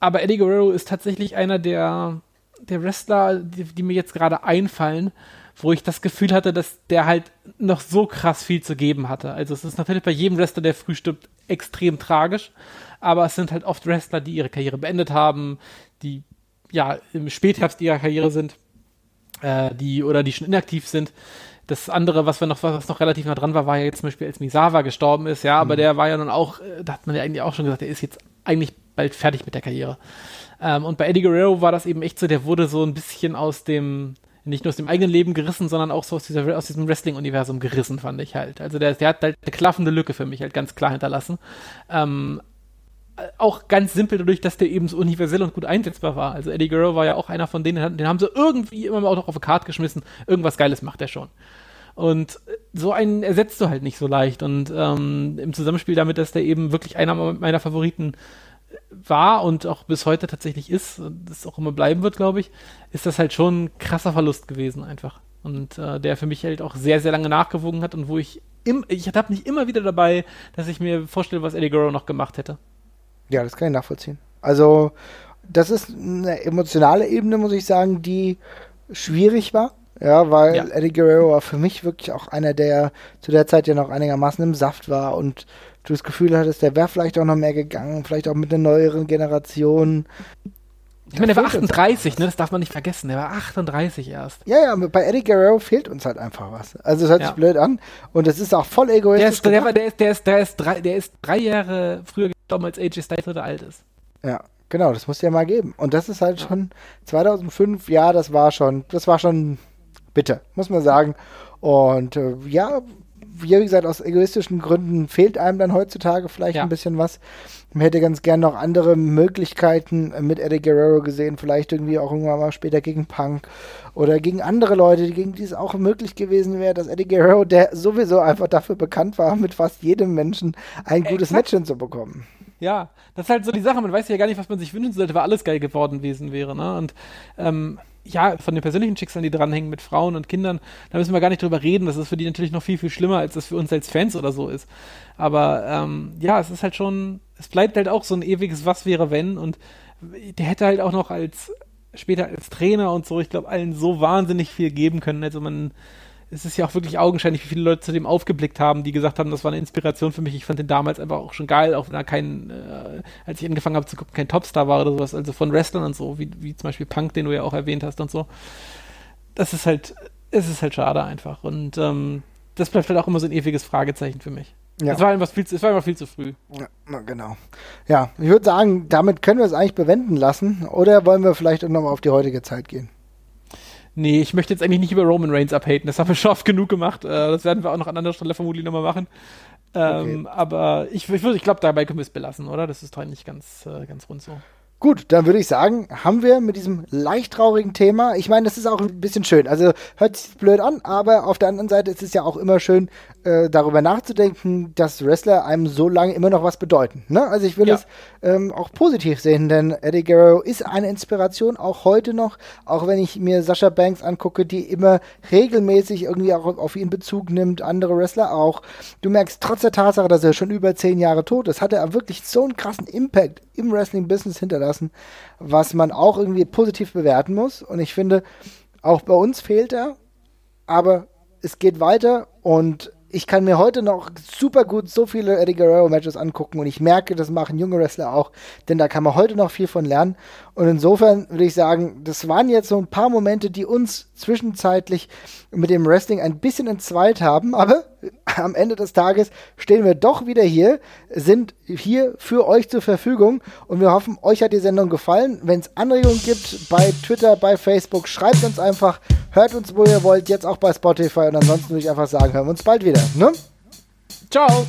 Aber Eddie Guerrero ist tatsächlich einer der, der Wrestler, die, die mir jetzt gerade einfallen, wo ich das Gefühl hatte, dass der halt noch so krass viel zu geben hatte. Also es ist natürlich bei jedem Wrestler, der früh stirbt, extrem tragisch, aber es sind halt oft Wrestler, die ihre Karriere beendet haben, die ja im Spätherbst ihrer Karriere sind, äh, die oder die schon inaktiv sind. Das andere, was wir noch, was noch relativ nah dran war, war ja jetzt zum Beispiel, als Misawa gestorben ist, ja, aber der war ja nun auch, äh, da hat man ja eigentlich auch schon gesagt, der ist jetzt eigentlich bald fertig mit der Karriere. Ähm, und bei Eddie Guerrero war das eben echt so, der wurde so ein bisschen aus dem, nicht nur aus dem eigenen Leben gerissen, sondern auch so aus, dieser, aus diesem Wrestling-Universum gerissen, fand ich halt. Also der, der hat halt eine klaffende Lücke für mich halt ganz klar hinterlassen. Ähm, auch ganz simpel dadurch, dass der eben so universell und gut einsetzbar war. Also Eddie Guerrero war ja auch einer von denen, den haben sie irgendwie immer auch noch auf eine Karte geschmissen. Irgendwas Geiles macht er schon. Und so einen ersetzt du halt nicht so leicht. Und ähm, im Zusammenspiel damit, dass der eben wirklich einer meiner Favoriten war und auch bis heute tatsächlich ist, und das auch immer bleiben wird, glaube ich, ist das halt schon ein krasser Verlust gewesen einfach. Und äh, der für mich halt auch sehr, sehr lange nachgewogen hat und wo ich im, ich habe nicht immer wieder dabei, dass ich mir vorstelle, was Eddie Guerrero noch gemacht hätte. Ja, das kann ich nachvollziehen. Also, das ist eine emotionale Ebene, muss ich sagen, die schwierig war. Ja, weil Ja. Eddie Guerrero war für mich wirklich auch einer, der zu der Zeit ja noch einigermaßen im Saft war und du das Gefühl hattest, der wäre vielleicht auch noch mehr gegangen, vielleicht auch mit einer neueren Generation. Ich meine, der war fehlt uns 38, ne? Das darf man nicht vergessen. Der war 38 erst. Ja, ja, bei Eddie Guerrero fehlt uns halt einfach was. Also, es hört Ja. sich blöd an und es ist auch voll egoistisch. ist, der, ist, der, ist, der, ist drei, der ist drei Jahre früher gestorben, als AJ Styles heute alt ist. Ja, genau, das muss ja mal geben. Und das ist halt schon 2005, ja, das war schon, das war schon bitter, muss man sagen. Und äh, ja, wie gesagt, aus egoistischen Gründen fehlt einem dann heutzutage vielleicht Ja. ein bisschen was. Man hätte ganz gern noch andere Möglichkeiten äh, mit Eddie Guerrero gesehen, vielleicht irgendwie auch irgendwann mal später gegen Punk oder gegen andere Leute, gegen die es auch möglich gewesen wäre, dass Eddie Guerrero, der sowieso einfach dafür bekannt war, mit fast jedem Menschen ein gutes Exakt. Match hinzubekommen. Ja, das ist halt so die Sache, man weiß ja gar nicht, was man sich wünschen sollte, weil alles geil geworden gewesen wäre, ne? Und ähm, ja, von den persönlichen Schicksalen, die dranhängen mit Frauen und Kindern, da müssen wir gar nicht drüber reden. Das ist für die natürlich noch viel, viel schlimmer, als das für uns als Fans oder so ist. Aber ähm, ja, es ist halt schon, es bleibt halt auch so ein ewiges Was wäre, wenn. Und der hätte halt auch noch als später als Trainer und so, ich glaube, allen so wahnsinnig viel geben können. Also man, es ist ja auch wirklich augenscheinlich, wie viele Leute zu dem aufgeblickt haben, die gesagt haben, das war eine Inspiration für mich. Ich fand den damals einfach auch schon geil, auch wenn er kein, äh, als ich angefangen habe zu gucken, kein Topstar war oder sowas, also von Wrestlern und so, wie, wie zum Beispiel Punk, den du ja auch erwähnt hast und so. Das ist halt, es ist halt schade einfach. Und ähm, das bleibt halt auch immer so ein ewiges Fragezeichen für mich. Ja. Es war einfach viel zu, es war einfach viel zu früh. Ja, na, genau. Ja, ich würde sagen, damit können wir es eigentlich bewenden lassen. Oder wollen wir vielleicht nochmal auf die heutige Zeit gehen? Nee, ich möchte jetzt eigentlich nicht über Roman Reigns abhaten. Das haben wir schon oft genug gemacht. Äh, das werden wir auch noch an anderer Stelle vermutlich nochmal machen. Ähm, Aber ich, ich, ich glaube, dabei können wir es belassen, oder? Das ist doch eigentlich ganz, äh, ganz rund so. Gut, dann würde ich sagen, haben wir mit diesem leicht traurigen Thema, ich meine, das ist auch ein bisschen schön, also hört sich blöd an, aber auf der anderen Seite ist es ja auch immer schön, äh, darüber nachzudenken, dass Wrestler einem so lange immer noch was bedeuten. Ne? Also ich will ja. es ähm, auch positiv sehen, denn Eddie Guerrero ist eine Inspiration, auch heute noch, auch wenn ich mir Sascha Banks angucke, die immer regelmäßig irgendwie auch auf ihn Bezug nimmt, andere Wrestler auch. Du merkst trotz der Tatsache, dass er schon über zehn Jahre tot ist, hat er wirklich so einen krassen Impact im Wrestling-Business hinterlassen, was man auch irgendwie positiv bewerten muss. Und ich finde, auch bei uns fehlt er, aber es geht weiter und ich kann mir heute noch super gut so viele Eddie Guerrero Matches angucken und ich merke, das machen junge Wrestler auch, denn da kann man heute noch viel von lernen. Und insofern würde ich sagen, das waren jetzt so ein paar Momente, die uns zwischenzeitlich mit dem Wrestling ein bisschen entzweit haben, aber *laughs* am Ende des Tages stehen wir doch wieder hier, sind hier für euch zur Verfügung und wir hoffen, euch hat die Sendung gefallen. Wenn es Anregungen gibt bei Twitter, bei Facebook, schreibt uns einfach, hört uns, wo ihr wollt, jetzt auch bei Spotify und ansonsten würde ich einfach sagen, hören wir uns bald wieder. Ne? Ciao!